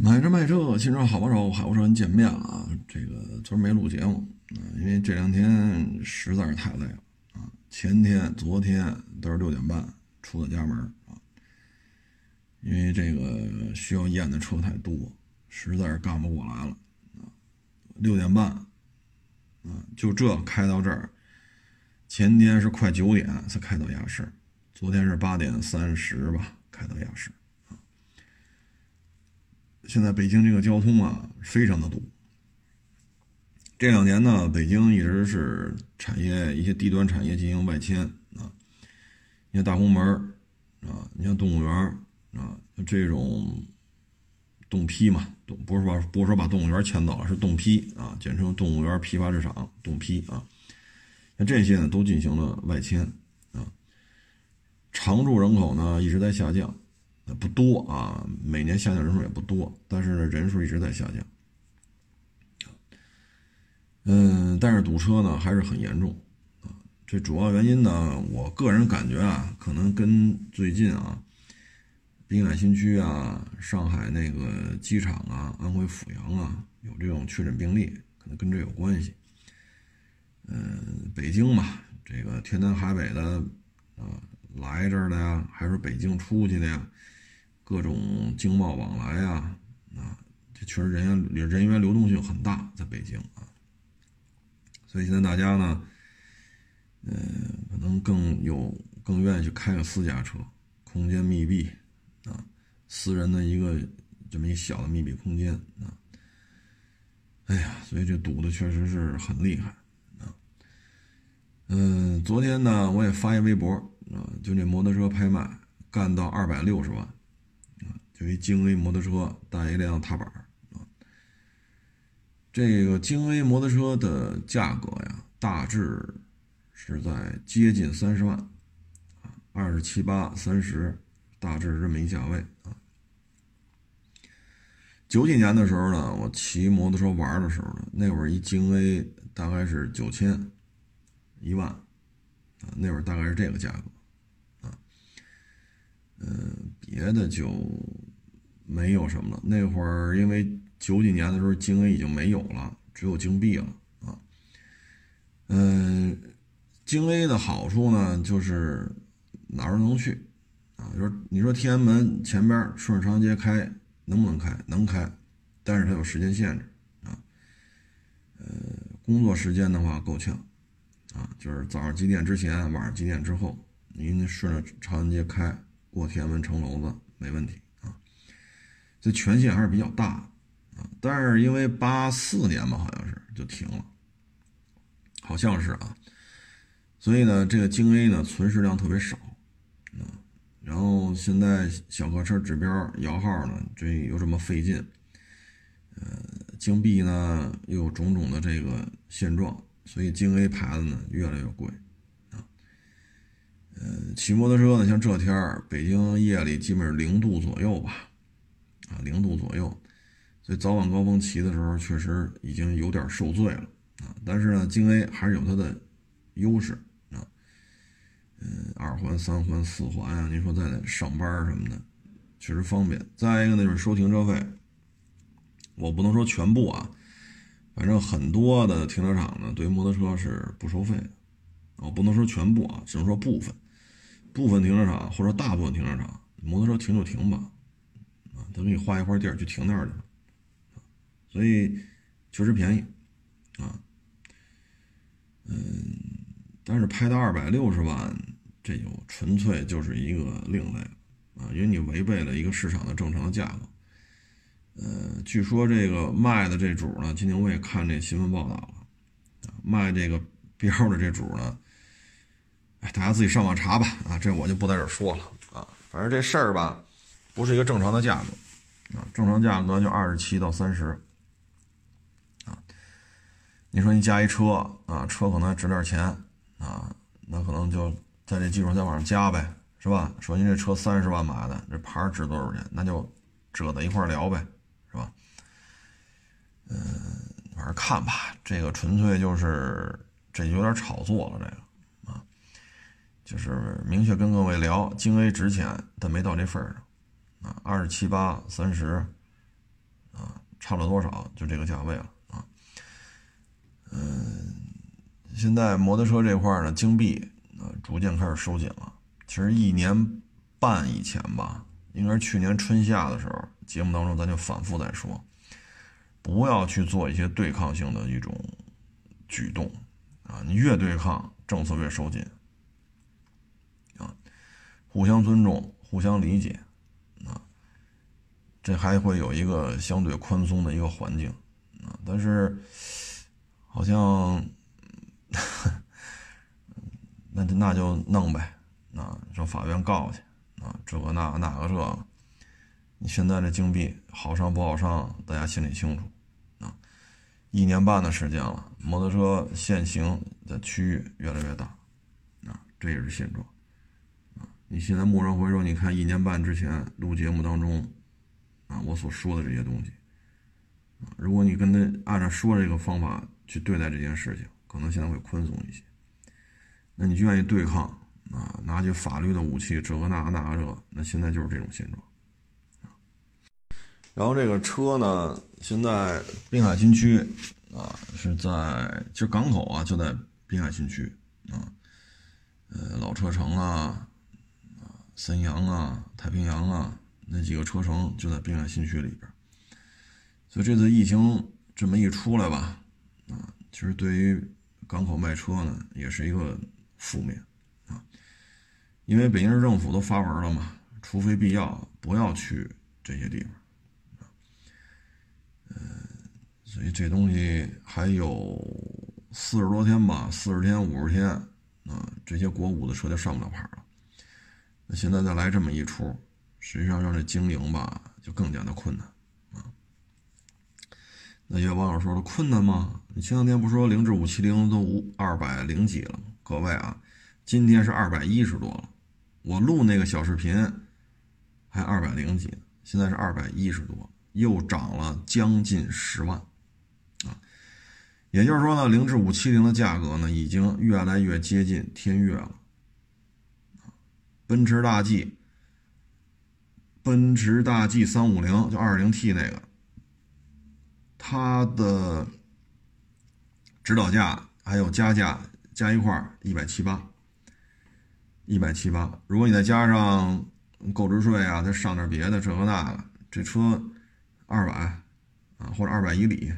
买车卖车，新车好帮手，海沃车人见面了啊！这个昨儿没录节目啊，因为这两天实在是太累了啊。前天、昨天都是六点半出的家门啊，因为这个需要验的车太多，实在是干不过来了啊。六点半啊，就这开到这儿，前天是快九点才开到亚市，昨天是八点三十吧开到亚市。现在北京这个交通啊，非常的堵。这两年呢，北京一直是产业一些低端产业进行外迁啊，你像大红门啊，你像动物园啊，这种动批嘛，动不是说不是说把动物园迁走了，是动批啊，简称动物园批发市场动批啊。像这些呢，都进行了外迁啊，常住人口呢一直在下降。不多啊，每年下降人数也不多，但是，人数一直在下降。嗯，但是堵车呢还是很严重啊。这主要原因呢，我个人感觉啊，可能跟最近啊，滨海新区啊、上海那个机场啊、安徽阜阳啊有这种确诊病例，可能跟这有关系。嗯，北京嘛，这个天南海北的啊来这儿的呀，还是北京出去的呀？各种经贸往来啊，啊，这确实人员人员流动性很大，在北京啊，所以现在大家呢，嗯，可能更有更愿意去开个私家车，空间密闭啊，私人的一个这么一小的密闭空间啊，哎呀，所以这堵的确实是很厉害啊，嗯，昨天呢我也发一微博啊，就那摩托车拍卖干到二百六十万。就一京 A 摩托车带一辆踏板啊，这个京 A 摩托车的价格呀，大致是在接近三十万啊，二十七八、三十，大致这么一价位啊。九几年的时候呢，我骑摩托车玩的时候呢，那会儿一京 A 大概是九千一万啊，那会儿大概是这个价格啊。嗯，别的就没有什么了。那会儿因为九几年的时候，京 A 已经没有了，只有京 B 了啊。嗯，京 A 的好处呢，就是哪儿都能去啊。就是你说天安门前边顺着长安街开，能不能开？能开，但是它有时间限制啊。呃，工作时间的话够呛啊，就是早上几点之前，晚上几点之后，您顺着长安街开。过天安门城楼子没问题，这权限还是比较大啊。但是因为八四年吧，好像是就停了，好像是啊。所以呢，这个京 A 呢存世量特别少啊。然后现在小客车指标摇号呢，这又这么费劲，呃，京 B 呢又有种种的这个现状，所以京 A 牌子呢越来越贵。嗯，骑摩托车呢，像这天儿，北京夜里基本是零度左右吧，啊，零度左右，所以早晚高峰骑的时候，确实已经有点受罪了啊。但是呢，京 A 还是有它的优势啊，嗯，二环、三环、四环啊，您说在上班什么的，确实方便。再一个呢，就是收停车费，我不能说全部啊，反正很多的停车场呢，对于摩托车是不收费的，我不能说全部啊，只能说部分。部分停车场或者大部分停车场，摩托车停就停吧，他给你划一块地儿去停那儿去，所以确实便宜，啊，嗯，但是拍到二百六十万，这就纯粹就是一个另类啊，因为你违背了一个市场的正常的价格，呃，据说这个卖的这主呢，今天我也看这新闻报道了，卖这个标的这主呢。哎，大家自己上网查吧，啊，这我就不在这说了啊。反正这事儿吧，不是一个正常的价格啊，正常价格就二十七到三十啊。你说你加一车啊，车可能还值点钱啊，那可能就在这基础上再往上加呗，是吧？说您这车三十万买的，这牌值多少钱？那就折在一块聊呗，是吧？嗯，反正看吧，这个纯粹就是这有点炒作了，这个啊。就是明确跟各位聊，京 A 值钱，但没到这份儿上，啊，二十七八、三十，啊差了多少？就这个价位了啊。嗯，现在摩托车这块呢，金币啊逐渐开始收紧了。其实一年半以前吧，应该是去年春夏的时候，节目当中咱就反复在说，不要去做一些对抗性的一种举动啊！你越对抗，政策越收紧啊！互相尊重，互相理解，这还会有一个相对宽松的一个环境啊。但是好像那就那就弄呗。啊，上法院告去啊，这个那那个这个，你现在这金币好上不好上，大家心里清楚啊。一年半的时间了，摩托车限行的区域越来越大啊，这也是现状啊。你现在蓦然回首，你看一年半之前录节目当中啊，我所说的这些东西啊，如果你跟他按照说这个方法去对待这件事情，可能现在会宽松一些。那你就愿意对抗？啊，拿起法律的武器，这个那个那个这，那现在就是这种现状。然后这个车呢，现在滨海新区啊，是在其实港口啊，就在滨海新区啊，呃，老车城啊，啊，三洋啊，太平洋啊，那几个车城就在滨海新区里边。所以这次疫情这么一出来吧，啊，其实对于港口卖车呢，也是一个负面啊。因为北京市政府都发文了嘛，除非必要，不要去这些地方。嗯，所以这东西还有四十多天吧，四十天、五十天，啊，这些国五的车就上不了牌了。那现在再来这么一出，实际上让这经营吧，就更加的困难啊。那些网友说了，困难吗？你前两天不说零至五七零都五二百零几了吗？各位啊，今天是二百一十多了。我录那个小视频还二百零几，现在是二百一十多，又涨了将近十万啊！也就是说呢，零至五七零的价格呢，已经越来越接近天悦了。奔驰大 G，奔驰大 G 三五零就二零 T 那个，它的指导价还有加价加一块一百七八。一百七八，如果你再加上购置税啊，再上点别的这个那个，这车二百啊，或者二百以里，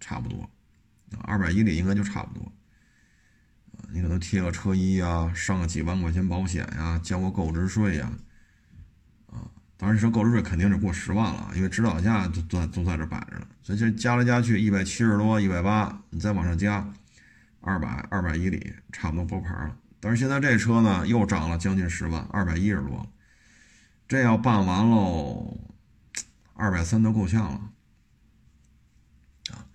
差不多，二百以里应该就差不多。你可能贴个车衣啊，上个几万块钱保险呀，交个购置税呀，当然说购置税肯定是过十万了，因为指导价都都都在这摆着呢，所以这加来加去一百七十多，一百八，你再往上加二百，二百以里，差不多包牌了。但是现在这车呢，又涨了将近十万，二百一十多，这要办完喽，二百三都够呛了，啊，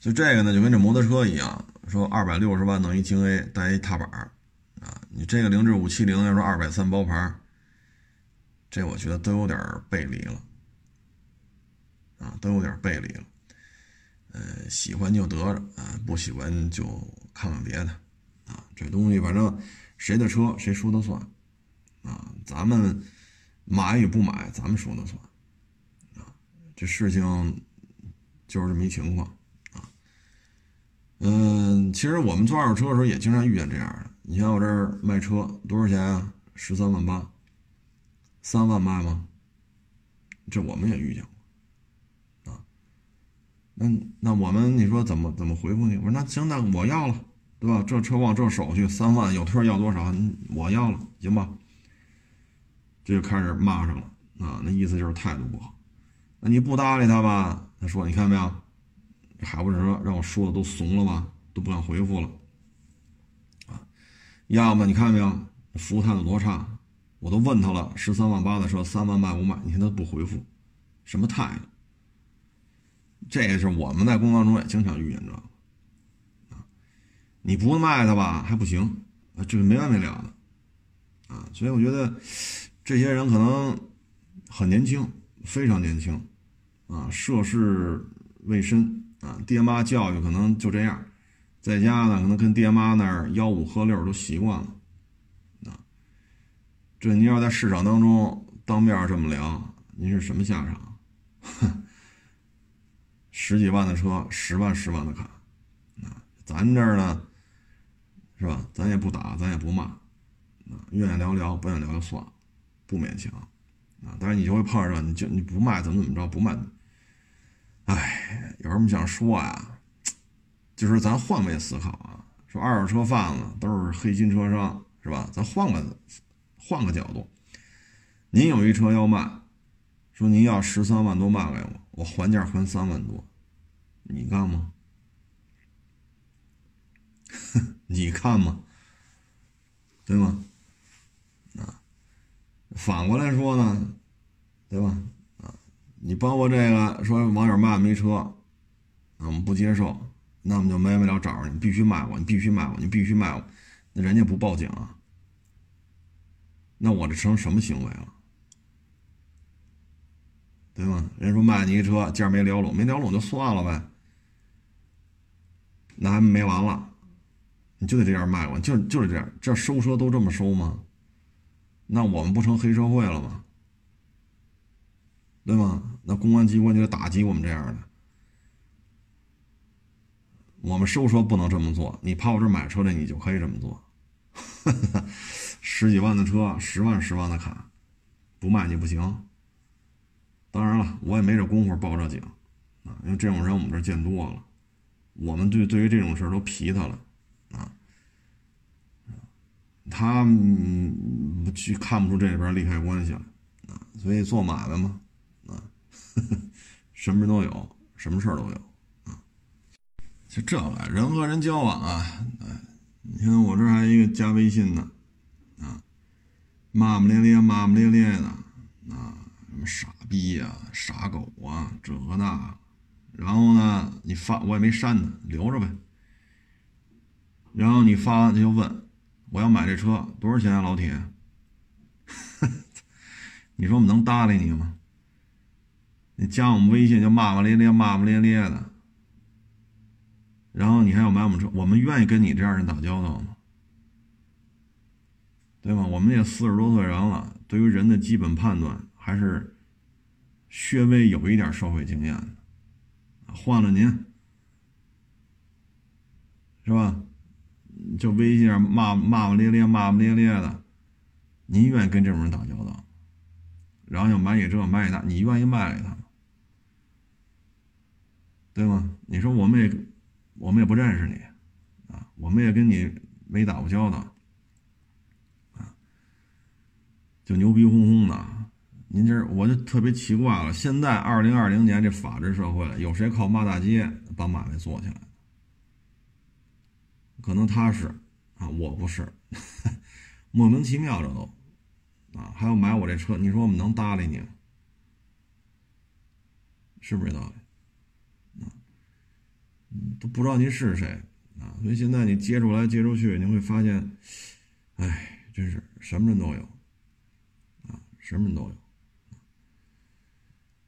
就这个呢，就跟这摩托车一样，说二百六十万弄一京 A 带一踏板啊，你这个凌志五七零要说二百三包牌这我觉得都有点背离了，啊，都有点背离了，呃，喜欢就得着啊，不喜欢就看看别的。啊，这东西反正谁的车谁说的算，啊，咱们买与不买咱们说的算，啊，这事情就是这么一情况，啊，嗯，其实我们做二手车的时候也经常遇见这样的，你像我这儿卖车多少钱啊？十三万八，三万卖吗？这我们也遇见过，啊，那那我们你说怎么怎么回复你？我说那行，那我要了。对吧？这车况这手续三万，有特要多少？我要了，行吧？这就开始骂上了啊！那意思就是态度不好。那你不搭理他吧？他说：“你看见没有？还不是说让我说的都怂了吧？都不敢回复了啊！要么你看见没有？服务态度多差！我都问他了，十三万八的车，三万卖不卖？你看他不回复，什么态度？这也是我们在工作中也经常遇见这。你不卖他吧还不行，啊，这个没完没了的，啊，所以我觉得这些人可能很年轻，非常年轻，啊，涉世未深，啊，爹妈教育可能就这样，在家呢可能跟爹妈那儿吆五喝六都习惯了，这你要在市场当中当面这么聊，您是什么下场？哼十几万的车，十万十万的砍，啊，咱这儿呢，是吧？咱也不打，咱也不骂，啊，愿意聊聊，不愿意聊就算了，不勉强，啊，但是你就会碰上，你就你不卖怎么怎么着，不卖，哎，有什么想说呀？就是咱换位思考啊，说二手车贩子都是黑心车商，是吧？咱换个换个角度，您有一车要卖，说您要十三万多卖给我，我还价还三万多，你干吗？你看吗？对吗？啊，反过来说呢，对吧？啊，你包括这个说网友骂没车，我们不接受。那我们就没完没了找着你，必须卖我，你必须卖我，你必须卖我，那人家不报警啊？那我这成什么行为了？对吗？人说卖你一车，价没聊拢，没聊拢就算了呗。那还没完了，你就得这样卖我，就就是这样，这收车都这么收吗？那我们不成黑社会了吗？对吗？那公安机关就得打击我们这样的。我们收车不能这么做，你跑我这买车的，你就可以这么做。十几万的车，十万十万的卡，不卖你不行。当然了，我也没这功夫报这警啊，因为这种人我们这见多了。我们对对于这种事都皮他了啊，他去看不出这里边利害关系了啊，所以做买卖嘛啊，什么人都有，什么事儿都有。啊就这个人和人交往啊，哎，你看我这还一个加微信呢，骂骂咧咧，骂骂咧咧的，啊，什么傻逼呀，傻狗啊，这那，然后呢，你发我也没删他，留着呗。然后你发他就问，我要买这车多少钱啊，老铁？你说我们能搭理你吗？你加我们微信就骂骂咧咧，骂骂咧咧的。然后你还要买我们车，我们愿意跟你这样人打交道吗？对吗？我们也四十多岁人了，对于人的基本判断还是稍微有一点社会经验的。换了您，是吧？就微信上骂骂骂咧咧、骂骂咧咧的，您愿意跟这种人打交道？然后又买你这买你那，你愿意卖给他吗？对吗？你说我们也。我们也不认识你，啊，我们也跟你没打过交道，啊，就牛逼哄哄的。您这我就特别奇怪了。现在二零二零年这法治社会，有谁靠骂大街把买卖做起来？可能他是，啊，我不是，莫名其妙这都，啊，还要买我这车，你说我们能搭理你吗？是不是这道理？都不知道您是谁啊，所以现在你接触来接触去，你会发现，哎，真是什么人都有，什么人都有。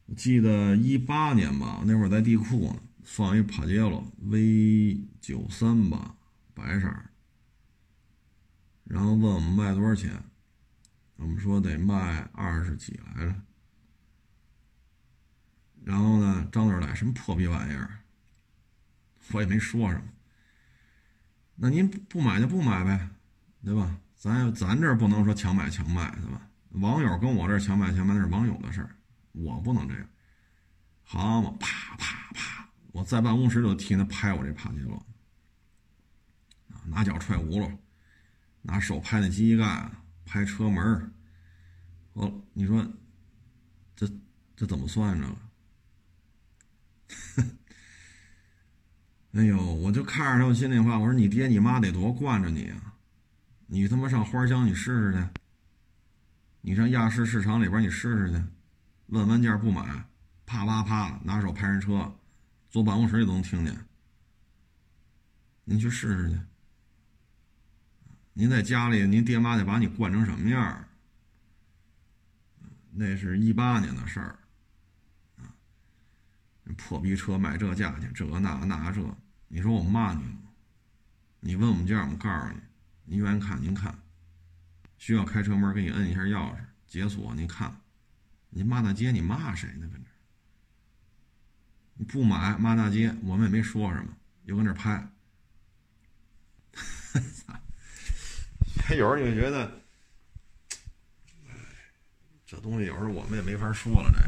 我记得一八年吧，那会儿在地库呢，放一帕杰罗 V 九三吧，白色然后问我们卖多少钱，我们说得卖二十几来着。然后呢，张嘴来什么破逼玩意儿？我也没说什么，那您不买就不买呗，对吧？咱咱这不能说强买强卖，对吧？网友跟我这强买强卖那是网友的事儿，我不能这样。好嘛，啪啪啪，我在办公室就替他拍我这帕杰罗，拿脚踹轱辘，拿手拍那机盖，拍车门哦，你说这这怎么算着了？哎呦，我就看着他，我心里话，我说你爹你妈得多惯着你啊！你他妈上花乡你试试去，你上亚市市场里边你试试去，问完价不买，啪啪啪拿手拍人车，坐办公室里都能听见。您去试试去。您在家里，您爹妈得把你惯成什么样？那是一八年的事儿，啊，破逼车卖这价钱，这那那这。你说我骂你吗？你问我们价，我们告诉你。您愿意看您看，需要开车门给你摁一下钥匙解锁，你看。你骂大街，你骂谁呢？跟这，你不买骂大街，我们也没说什么，又跟那拍。有时候就觉得，这东西有时候我们也没法说了。这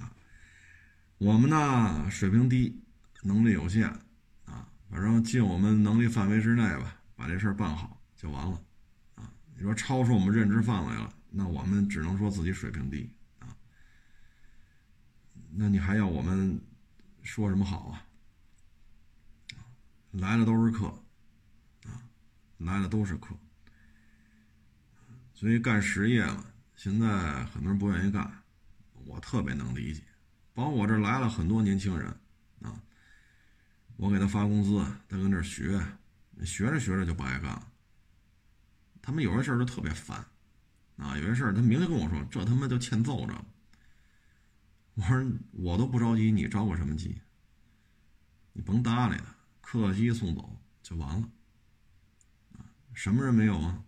个啊，我们呢水平低，能力有限啊，反正尽我们能力范围之内吧，把这事儿办好就完了。你说超出我们认知范围了，那我们只能说自己水平低啊。那你还要我们说什么好啊？来了都是客啊，来了都是客。所以干实业嘛，现在很多人不愿意干，我特别能理解。包括我这来了很多年轻人啊，我给他发工资，他跟这学，学着学着就不爱干了。他们有些事儿就特别烦啊，有些事儿他明着跟我说，这他妈就欠揍着。我说我都不着急，你着我什么急？你甭搭理他，客机送走就完了。什么人没有啊？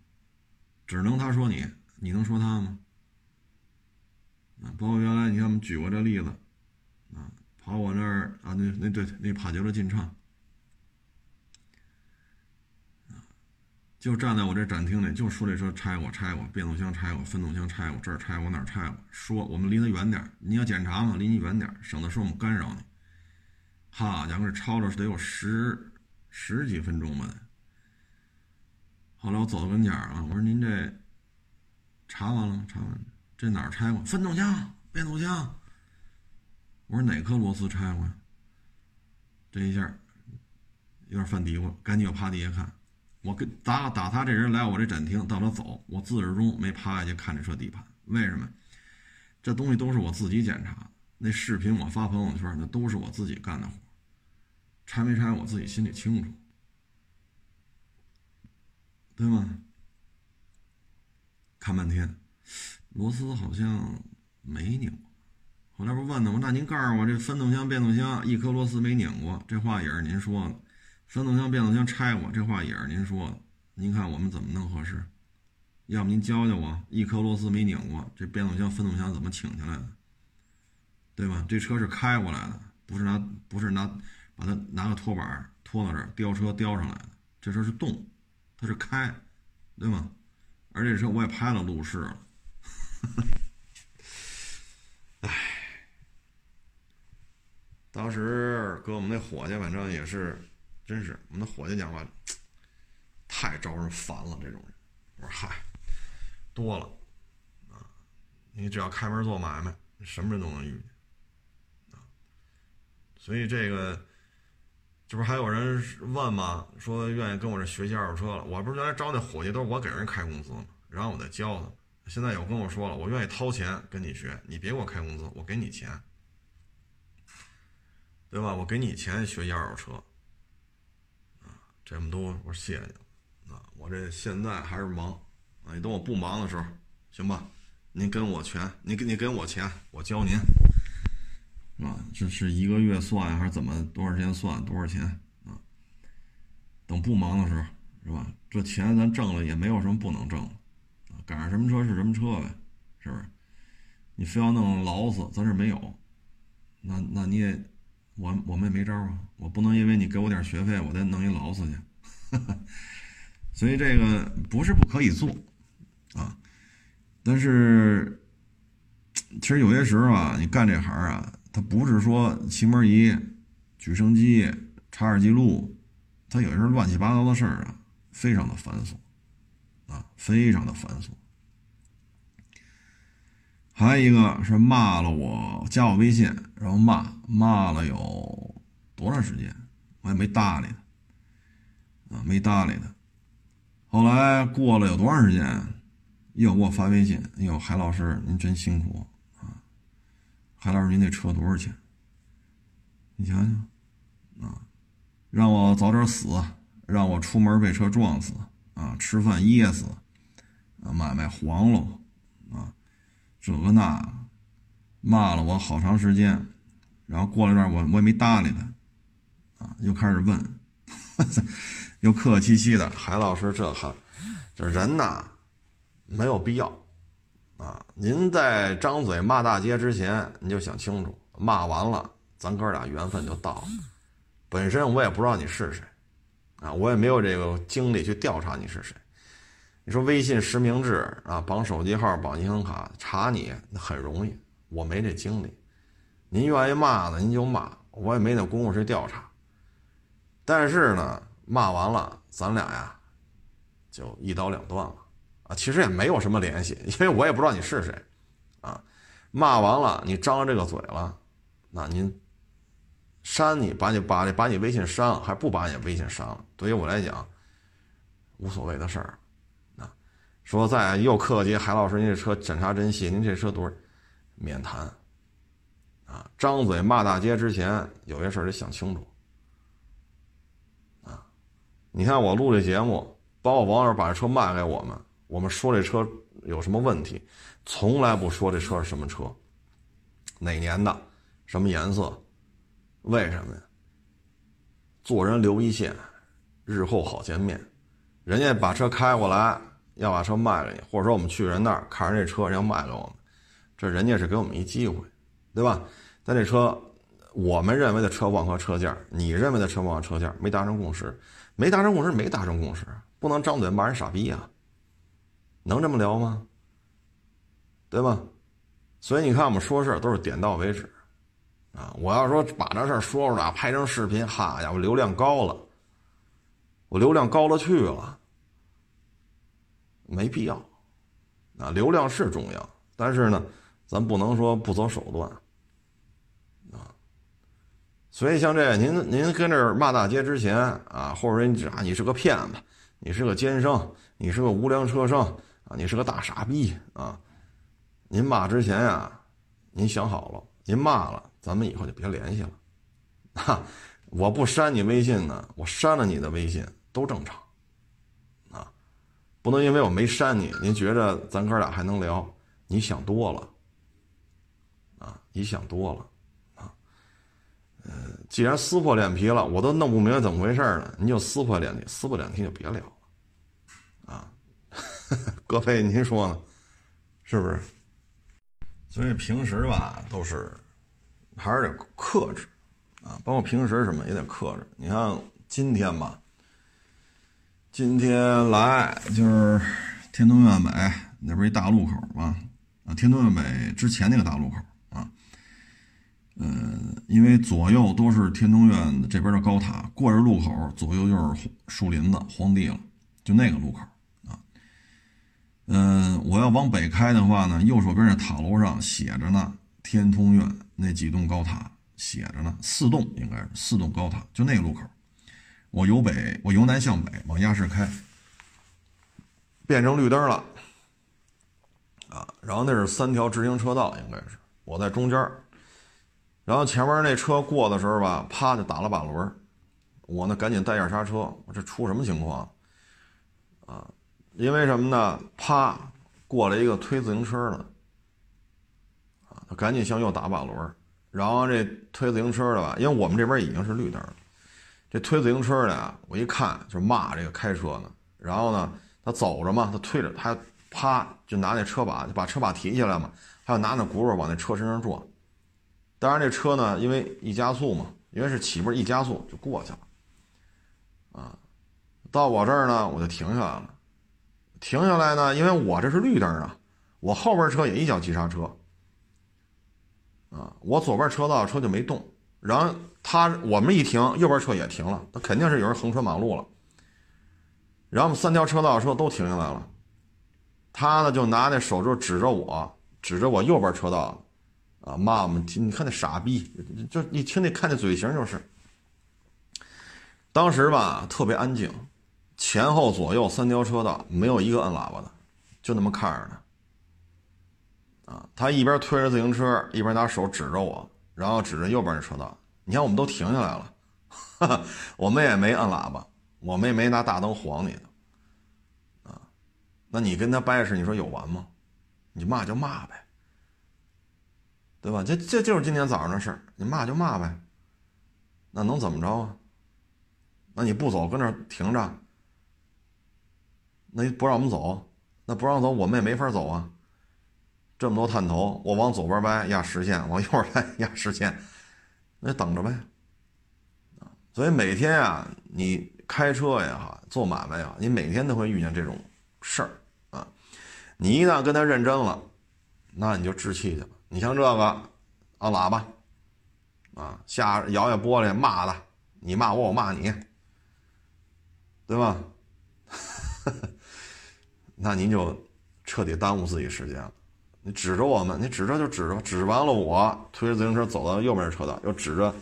只能他说你，你能说他吗？啊，包括原来你看我们举过这例子，啊，跑我那儿啊，那那对那帕杰罗进畅，就站在我这展厅里，就说这车拆过，拆过，变速箱拆过，分动箱拆过，这儿拆过，那儿拆过，说我们离他远点你要检查嘛，离你远点省得说我们干扰你。好家伙，这超了得有十十几分钟吧。后来我走到跟前儿我说您这查完了吗？查完了，这哪儿拆过？分动箱、变速箱。我说哪颗螺丝拆过？这一下有点犯嘀咕，赶紧又趴地下看。我跟打打他这人来我这展厅，到他走，我自始至终没趴下去看这车底盘。为什么？这东西都是我自己检查，那视频我发朋友圈，那都是我自己干的活。拆没拆，我自己心里清楚。对吗？看半天，螺丝好像没拧。后来不问他吗？那您告诉我，这分动箱、变速箱一颗螺丝没拧过，这话也是您说的。分动箱、变速箱拆过，这话也是您说的。您看我们怎么弄合适？要不您教教我，一颗螺丝没拧过，这变速箱、分动箱怎么请下来的？对吧？这车是开过来的，不是拿不是拿把它拿个拖板拖到这儿吊车吊上来的。这车是动。它是开，对吗？而这车我也拍了路试了，唉，当时搁我们那伙计，反正也是，真是我们的伙计讲话太招人烦了。这种人，我说嗨，多了啊！你只要开门做买卖，什么人都能遇见啊。所以这个。这不还有人问吗？说愿意跟我这学习二手车了。我不是原来招那伙计都是我给人开工资吗？然后我再教他。现在有跟我说了，我愿意掏钱跟你学，你别给我开工资，我给你钱，对吧？我给你钱学习二手车。这么多，我说谢谢你。啊，我这现在还是忙啊，你等我不忙的时候，行吧？您跟我钱，您给你给我钱，我教您。啊，这是一个月算还是怎么？多少钱算多少钱啊？等不忙的时候，是吧？这钱咱挣了也没有什么不能挣的啊，赶上什么车是什么车呗，是不是？你非要弄劳死，咱这没有，那那你也，我我们也没招啊，我不能因为你给我点学费，我再弄一劳死去。所以这个不是不可以做啊，但是其实有些时候啊，你干这行啊。它不是说气门仪、举升机、查耳记录，它有些乱七八糟的事儿啊，非常的繁琐啊，非常的繁琐。还有一个是骂了我，加我微信，然后骂骂了有多长时间，我也没搭理他啊，没搭理他。后来过了有多长时间，又给我发微信，哎呦，海老师您真辛苦啊。海老师，您那车多少钱？你想想，啊，让我早点死，让我出门被车撞死，啊，吃饭噎死，啊，买卖黄了，啊，这那，骂了我好长时间，然后过了一段，我我也没搭理他，啊，又开始问，又客客气气的，海老师，这哈，这人呐，没有必要。啊，您在张嘴骂大街之前，你就想清楚，骂完了咱哥俩缘分就到了。本身我也不知道你是谁，啊，我也没有这个精力去调查你是谁。你说微信实名制啊，绑手机号、绑银行卡查你，那很容易，我没这精力。您愿意骂呢，您就骂，我也没那功夫去调查。但是呢，骂完了，咱俩呀，就一刀两断了啊。其实也没有什么联系，因为我也不知道你是谁，啊，骂完了，你张了这个嘴了，那您。删你，把你把你把你微信删了，还不把你微信删了？对于我来讲，无所谓的事儿。说在又客气，海老师，您这车检查真细，您这车多少？免谈。啊，张嘴骂大街之前，有些事得想清楚。啊，你看我录这节目，包括网友把这车卖给我们，我们说这车有什么问题，从来不说这车是什么车，哪年的，什么颜色。为什么呀？做人留一线，日后好见面。人家把车开过来，要把车卖给你，或者说我们去人那儿看着这车，人家卖给我们，这人家是给我们一机会，对吧？但这车，我们认为的车况和车价，你认为的车况和车价没达成共识，没达成共识，没达成共识，不能张嘴骂人傻逼呀，能这么聊吗？对吧？所以你看，我们说事都是点到为止。啊！我要说把这事说出来，拍成视频，哈呀，我流量高了，我流量高了去了，没必要。啊，流量是重要，但是呢，咱不能说不择手段。啊，所以像这，您您跟这儿骂大街之前啊，或者说你啊，你是个骗子，你是个奸商，你是个无良车商啊，你是个大傻逼啊！您骂之前呀，您想好了，您骂了。咱们以后就别联系了，哈！我不删你微信呢，我删了你的微信都正常，不能因为我没删你，您觉着咱哥俩还能聊？你想多了，啊，你想多了，啊，呃，既然撕破脸皮了，我都弄不明白怎么回事呢，您就撕破脸皮，撕破脸皮就别聊了，啊，各位您说呢？是不是？所以平时吧，都是。还是得克制，啊，包括平时什么也得克制。你看今天吧，今天来就是天通苑北那边一大路口嘛，啊，天通苑北之前那个大路口啊，嗯，因为左右都是天通苑这边的高塔，过着路口，左右就是树林子、荒地了，就那个路口啊，嗯，我要往北开的话呢，右手边那塔楼上写着呢，天通苑。那几栋高塔写着呢，四栋应该是四栋高塔，就那个路口。我由北，我由南向北往亚市开，变成绿灯了啊！然后那是三条直行车道，应该是我在中间然后前面那车过的时候吧，啪就打了把轮我呢赶紧带下刹车，我这出什么情况啊？因为什么呢？啪过来一个推自行车的。啊，他赶紧向右打把轮然后这推自行车的吧，因为我们这边已经是绿灯了。这推自行车的啊，我一看就骂这个开车呢。然后呢，他走着嘛，他推着他，啪就拿那车把就把车把提起来嘛，还要拿那轱辘往那车身上撞。当然这车呢，因为一加速嘛，因为是起步一加速就过去了。啊，到我这儿呢，我就停下来了。停下来呢，因为我这是绿灯啊，我后边车也一脚急刹车。啊，我左边车道车就没动，然后他我们一停，右边车也停了，那肯定是有人横穿马路了。然后我们三条车道车都停下来了，他呢就拿那手就指着我，指着我右边车道，啊骂我们，你看那傻逼，就你听那看那嘴型就是。当时吧特别安静，前后左右三条车道没有一个摁喇叭的，就那么看着呢。啊，他一边推着自行车，一边拿手指着我，然后指着右边的车道。你看，我们都停下来了，哈哈，我们也没按喇叭，我们也没拿大灯晃你，啊，那你跟他掰扯，你说有完吗？你骂就骂呗，对吧？这这就是今天早上的事儿，你骂就骂呗，那能怎么着啊？那你不走，跟那停着，那不让我们走，那不让走，我们也没法走啊。这么多探头，我往左边掰压实线，往右边掰压实线，那等着呗，所以每天啊，你开车也好，做买卖也好，你每天都会遇见这种事儿啊。你一旦跟他认真了，那你就置气去了。你像这个按喇叭，啊，下摇下玻璃骂他，你骂我，我骂你，对吧？那您就彻底耽误自己时间了。你指着我们，你指着就指着，指完了我推着自行车走到右边车道，又指着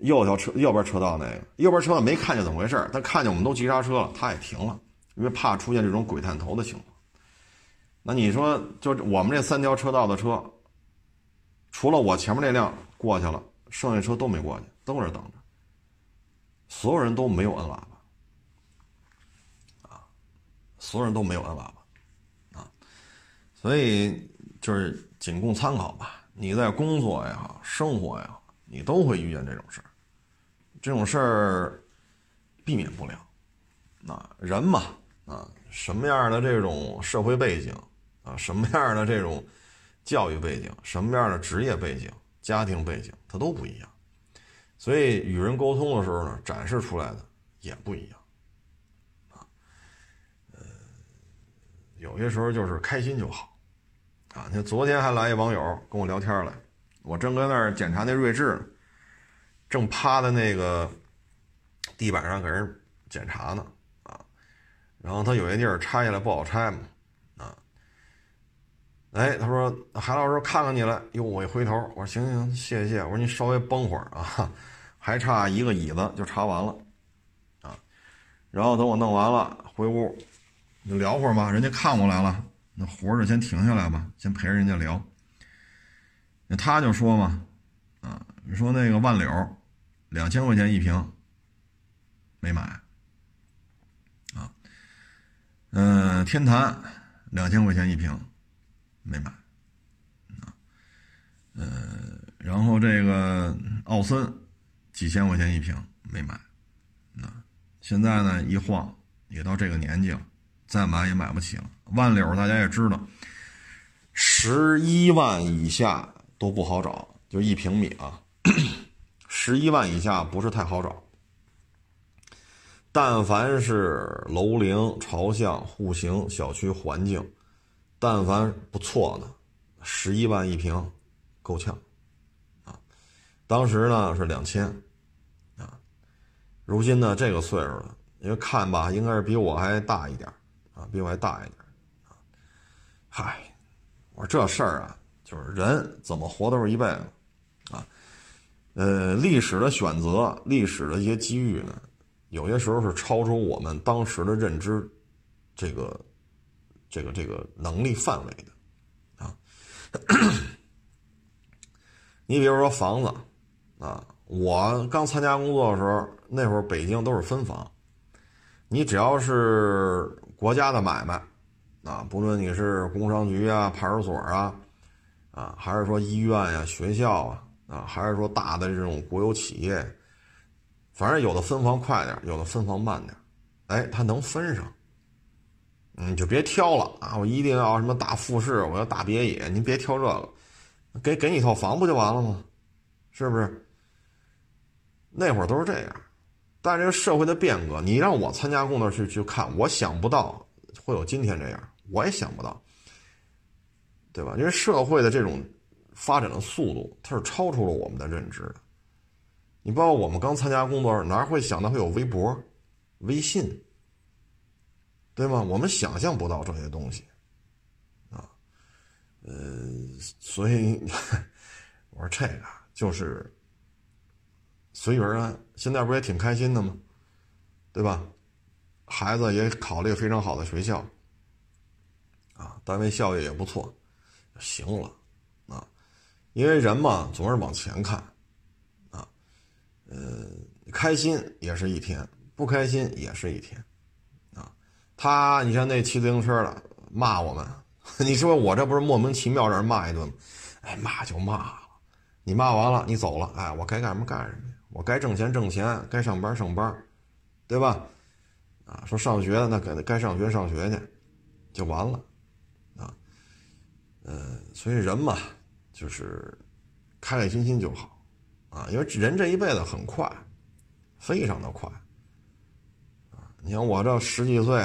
右条车右边车道那个右边车道没看见怎么回事他看见我们都急刹车了，他也停了，因为怕出现这种鬼探头的情况。那你说，就我们这三条车道的车，除了我前面那辆过去了，剩下车都没过去，都在这等着。所有人都没有摁喇叭，啊，所有人都没有摁喇叭。所以就是仅供参考吧。你在工作也好，生活也好，你都会遇见这种事儿。这种事儿避免不了。啊，人嘛，啊，什么样的这种社会背景，啊，什么样的这种教育背景，什么样的职业背景、家庭背景，它都不一样。所以与人沟通的时候呢，展示出来的也不一样。啊，呃，有些时候就是开心就好。啊，你看昨天还来一网友跟我聊天来，我正搁那儿检查那锐志呢，正趴在那个地板上给人检查呢，啊，然后他有些地儿拆下来不好拆嘛，啊，哎，他说海老师看看你了，哟，我一回头，我说行行，谢谢，我说你稍微绷会儿啊，还差一个椅子就查完了，啊，然后等我弄完了回屋，就聊会儿嘛，人家看我来了。那活着先停下来吧，先陪着人家聊。那他就说嘛，啊，你说那个万柳，两千块钱一瓶，没买。啊，嗯，天坛两千块钱一瓶，没买。啊，呃，然后这个奥森几千块钱一瓶，没买。啊，现在呢一晃也到这个年纪了。再买也买不起了。万柳大家也知道，十一万以下都不好找，就一平米啊，十一万以下不是太好找。但凡是楼龄、朝向、户型、小区环境，但凡不错的，十一万一平够呛啊。当时呢是两千啊，如今呢这个岁数了，因为看吧，应该是比我还大一点。啊，比我还大一点啊！嗨，我说这事儿啊，就是人怎么活都是一辈子啊。呃，历史的选择，历史的一些机遇呢，有些时候是超出我们当时的认知，这个、这个、这个能力范围的啊。你比如说房子啊，我刚参加工作的时候，那会儿北京都是分房，你只要是。国家的买卖，啊，不论你是工商局啊、派出所啊，啊，还是说医院呀、学校啊，啊，还是说大的这种国有企业，反正有的分房快点，有的分房慢点，哎，它能分上，你就别挑了啊！我一定要什么大复式，我要大别野，您别挑这个，给给你一套房不就完了吗？是不是？那会儿都是这样。但是这个社会的变革，你让我参加工作去去看，我想不到会有今天这样，我也想不到，对吧？因为社会的这种发展的速度，它是超出了我们的认知的。你包括我们刚参加工作，哪会想到会有微博、微信，对吗？我们想象不到这些东西，啊，呃，所以 我说这个就是。随缘啊，现在不也挺开心的吗？对吧？孩子也考了一个非常好的学校，啊，单位效益也不错，行了，啊，因为人嘛总是往前看，啊，呃，开心也是一天，不开心也是一天，啊，他，你像那骑自行车的骂我们，你说我这不是莫名其妙让人骂一顿吗？哎，骂就骂了，你骂完了你走了，哎，我该干什么干什么。我该挣钱挣钱，该上班上班，对吧？啊，说上学那该该上学上学去，就完了，啊，呃，所以人嘛，就是开开心心就好，啊，因为人这一辈子很快，非常的快啊！你像我这十几岁、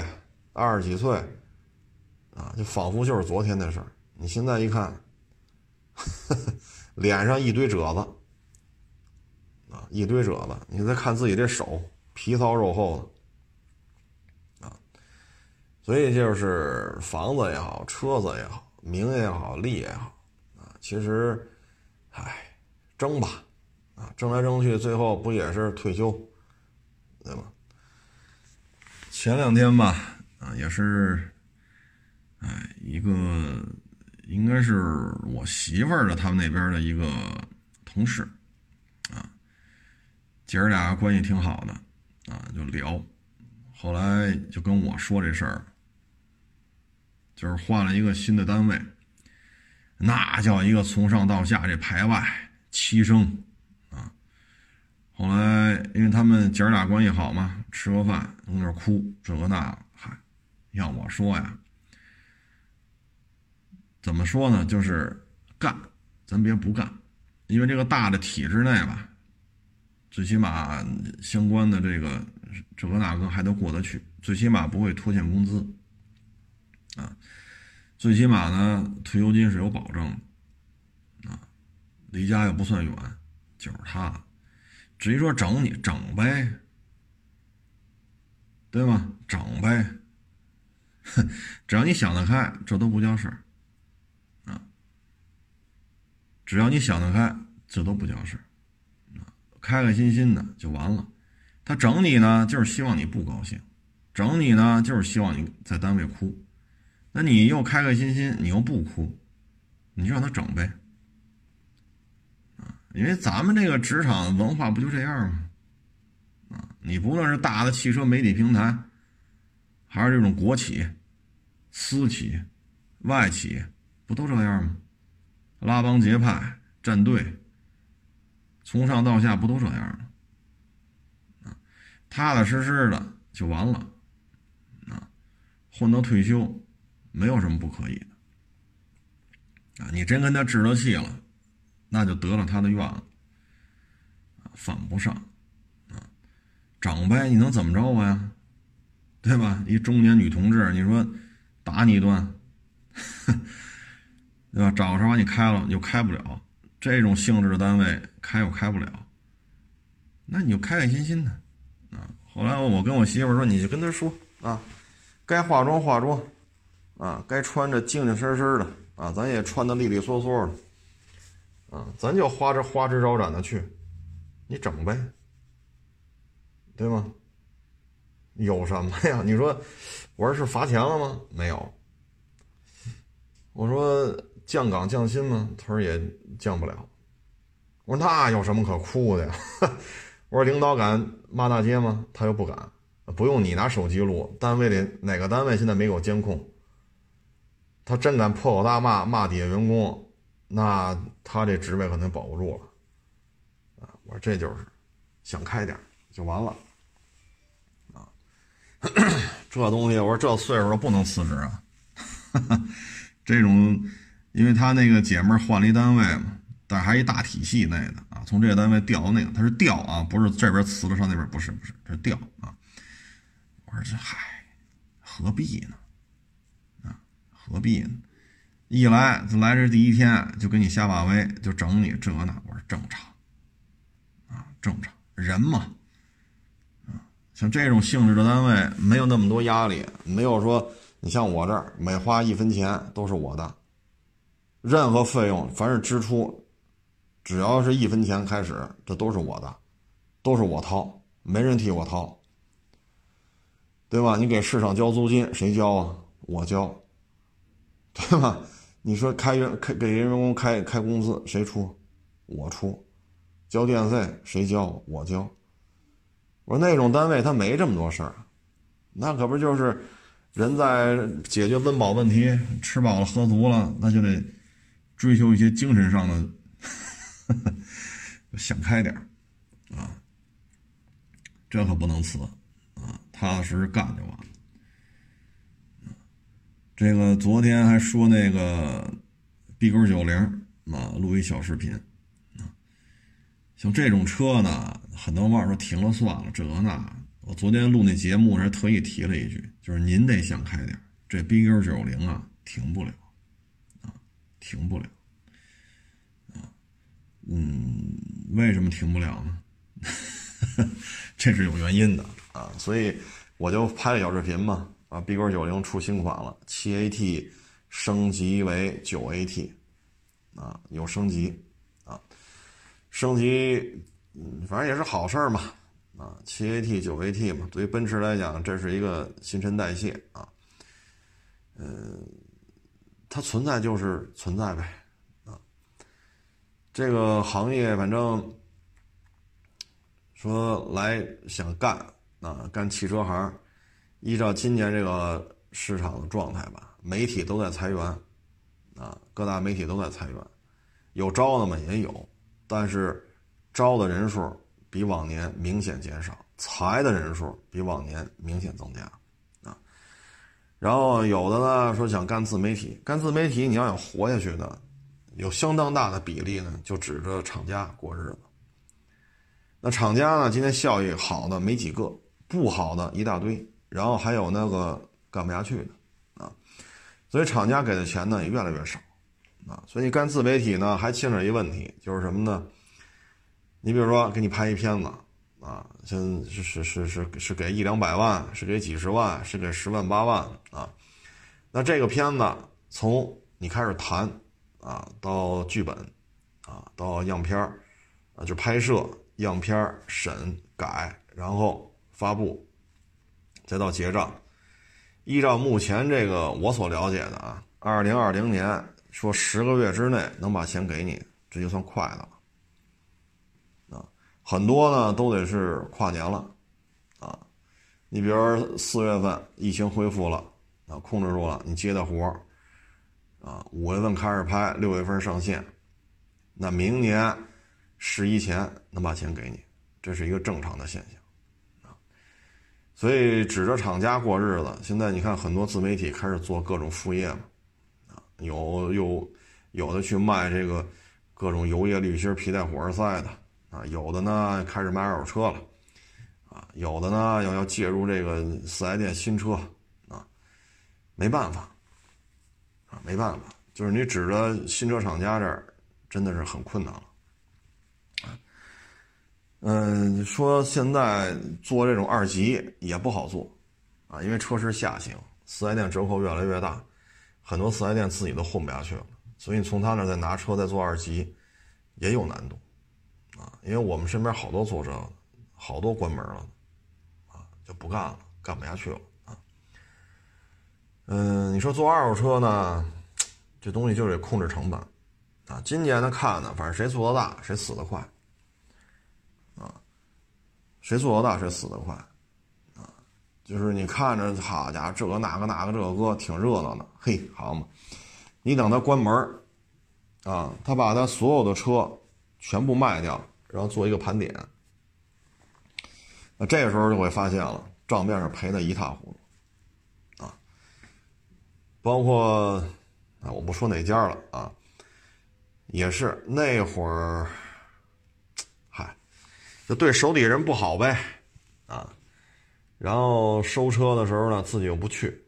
二十几岁啊，就仿佛就是昨天的事儿。你现在一看，脸上一堆褶子啊，一堆褶子。你再看自己这手，皮糙肉厚的啊。所以就是房子也好，车子也好，名也好，利也好啊，其实，唉，争吧。啊，争来争去，最后不也是退休，对吧？前两天吧，啊，也是，哎，一个应该是我媳妇的他们那边的一个同事，姐儿俩关系挺好的，啊，就聊，后来就跟我说这事儿，就是换了一个新的单位，那叫一个从上到下这排外齐声。后来，因为他们姐儿俩关系好嘛，吃个饭从那儿哭，这个那，嗨，要我说呀，怎么说呢？就是干，咱别不干，因为这个大的体制内吧，最起码相关的这个这个那个还都过得去，最起码不会拖欠工资，啊，最起码呢退休金是有保证的，啊，离家又不算远，就是他。至于说整你整呗，对吗？整呗，哼 只要你想得开，这都不叫事儿啊。只要你想得开，这都不叫事儿。开开心心的就完了。他整你呢，就是希望你不高兴；整你呢，就是希望你在单位哭。那你又开开心心，你又不哭，你就让他整呗。啊因为咱们这个职场文化不就这样吗？啊，你不论是大的汽车媒体平台，还是这种国企、私企、外企，不都这样吗？拉帮结派、站队，从上到下不都这样吗？啊，踏踏实实的就完了，啊，混到退休，没有什么不可以的。啊，你真跟他置了气了。那就得了他的愿了，犯不上，啊，长呗，你能怎么着我呀？对吧？一中年女同志，你说打你一顿，对吧？找个事把你开了，你就开不了。这种性质的单位开又开不了，那你就开开心心的，啊。后来我跟我媳妇说，你就跟他说啊，该化妆化妆，啊，该穿着精精神神的，啊，咱也穿的利利索索的。啊，咱就花枝花枝招展的去，你整呗，对吗？有什么呀？你说，我说是罚钱了吗？没有。我说降岗降薪吗？他说也降不了。我说那有什么可哭的呀？我说领导敢骂大街吗？他又不敢，不用你拿手机录，单位里哪个单位现在没有监控？他真敢破口大骂骂底下员工。那他这职位可能保不住了，啊！我说这就是想开点就完了，啊！这东西我说这岁数了不能辞职啊，这种，因为他那个姐们换了一单位嘛，但还一大体系内的啊，从这个单位调到那个，他是调啊，不是这边辞了上那边，不是不是，这是调啊。我说这嗨，何必呢？啊，何必呢？一来就来这第一天就给你下马威，就整你这那，我说正常，啊正常人嘛，啊像这种性质的单位没有那么多压力，没有说你像我这儿每花一分钱都是我的，任何费用凡是支出，只要是一分钱开始，这都是我的，都是我掏，没人替我掏，对吧？你给市场交租金谁交啊？我交，对吧？你说开员开给员工开开工资谁出？我出。交电费谁交？我交。我说那种单位他没这么多事儿，那可不就是人在解决温饱问题，吃饱了喝足了，那就得追求一些精神上的，想开点啊，这可不能辞啊，踏踏实实干就完了。这个昨天还说那个 B 勾九零啊，录一小视频啊，像这种车呢，很多网友说停了算了，这那。我昨天录那节目还特意提了一句，就是您得想开点，这 B 勾九零啊，停不了，停不了，啊，嗯，为什么停不了呢？这是有原因的啊，所以我就拍了小视频嘛，啊，BQ 九零出新款了，七 AT 升级为九 AT，啊，有升级，啊，升级，嗯，反正也是好事嘛。啊，七 AT 九 AT 嘛，对于奔驰来讲，这是一个新陈代谢啊。嗯，它存在就是存在呗，啊，这个行业反正说来想干啊，干汽车行，依照今年这个市场的状态吧，媒体都在裁员，啊，各大媒体都在裁员，有招的嘛也有，但是招的人数。比往年明显减少，裁的人数比往年明显增加，然后有的呢说想干自媒体，干自媒体你要想活下去呢，有相当大的比例呢就指着厂家过日子。那厂家呢今天效益好的没几个，不好的一大堆，然后还有那个干不下去的，啊，所以厂家给的钱呢也越来越少，啊，所以干自媒体呢还牵扯一问题，就是什么呢？你比如说，给你拍一片子，啊，像是是是是是给一两百万，是给几十万，是给十万八万啊。那这个片子从你开始谈，啊，到剧本，啊，到样片儿，啊，就拍摄样片儿审改，然后发布，再到结账。依照目前这个我所了解的啊，二零二零年说十个月之内能把钱给你，这就算快了。很多呢都得是跨年了，啊，你比如四月份疫情恢复了，啊，控制住了，你接的活儿，啊，五月份开始拍，六月份上线，那明年十一前能把钱给你，这是一个正常的现象，啊，所以指着厂家过日子。现在你看很多自媒体开始做各种副业嘛，啊，有有有的去卖这个各种油液滤芯、皮带、火花塞的。啊，有的呢开始卖二手车了，啊，有的呢要要介入这个四 S 店新车，啊，没办法，啊，没办法，就是你指着新车厂家这儿，真的是很困难了，啊，嗯，说现在做这种二级也不好做，啊，因为车是下行，四 S 店折扣越来越大，很多四 S 店自己都混不下去了，所以你从他那再拿车再做二级，也有难度。啊，因为我们身边好多做这个，好多关门了，啊，就不干了，干不下去了啊。嗯，你说做二手车呢，这东西就得控制成本，啊，今年的看呢，反正谁做的大，谁死的快，啊，谁做的大，谁死的快，啊，就是你看着好家伙，这个那个那个这个哥挺热闹的，嘿，好嘛，你等他关门啊，他把他所有的车。全部卖掉，然后做一个盘点。那这个时候就会发现了，账面上赔的一塌糊涂，啊，包括啊，我不说哪家了啊，也是那会儿，嗨，就对手底下人不好呗，啊，然后收车的时候呢，自己又不去，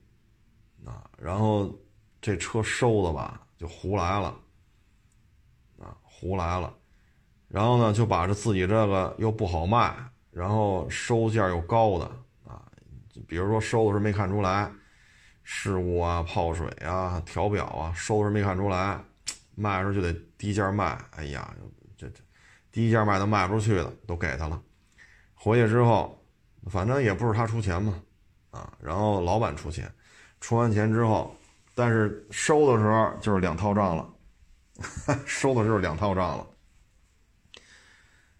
啊，然后这车收的吧，就胡来了，啊，胡来了。然后呢，就把这自己这个又不好卖，然后收价又高的啊，比如说收的时候没看出来，事故啊、泡水啊、调表啊，收的时候没看出来，卖的时候就得低价卖。哎呀，这这低价卖都卖不出去的，都给他了。回去之后，反正也不是他出钱嘛，啊，然后老板出钱，出完钱之后，但是收的时候就是两套账了，收的时候两套账了。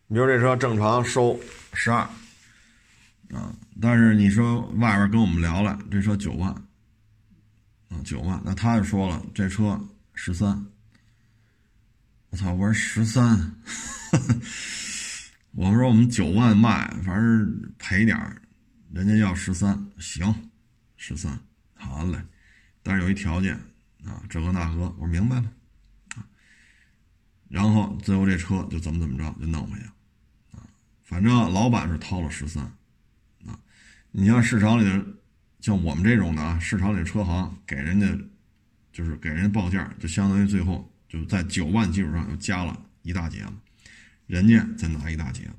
你说这车正常收十二，啊，但是你说外边跟我们聊了，这车九万，啊，九万，那他就说了，这车十三，我操，我说十三，我们说我们九万卖，反正赔点人家要十三，行，十三，好嘞，但是有一条件，啊，这个那个，我明白了，然后最后这车就怎么怎么着就弄回去。反正老板是掏了十三，啊，你像市场里的，像我们这种的啊，市场里车行给人家，就是给人家报价，就相当于最后就在九万基础上又加了一大截子，人家再拿一大截子，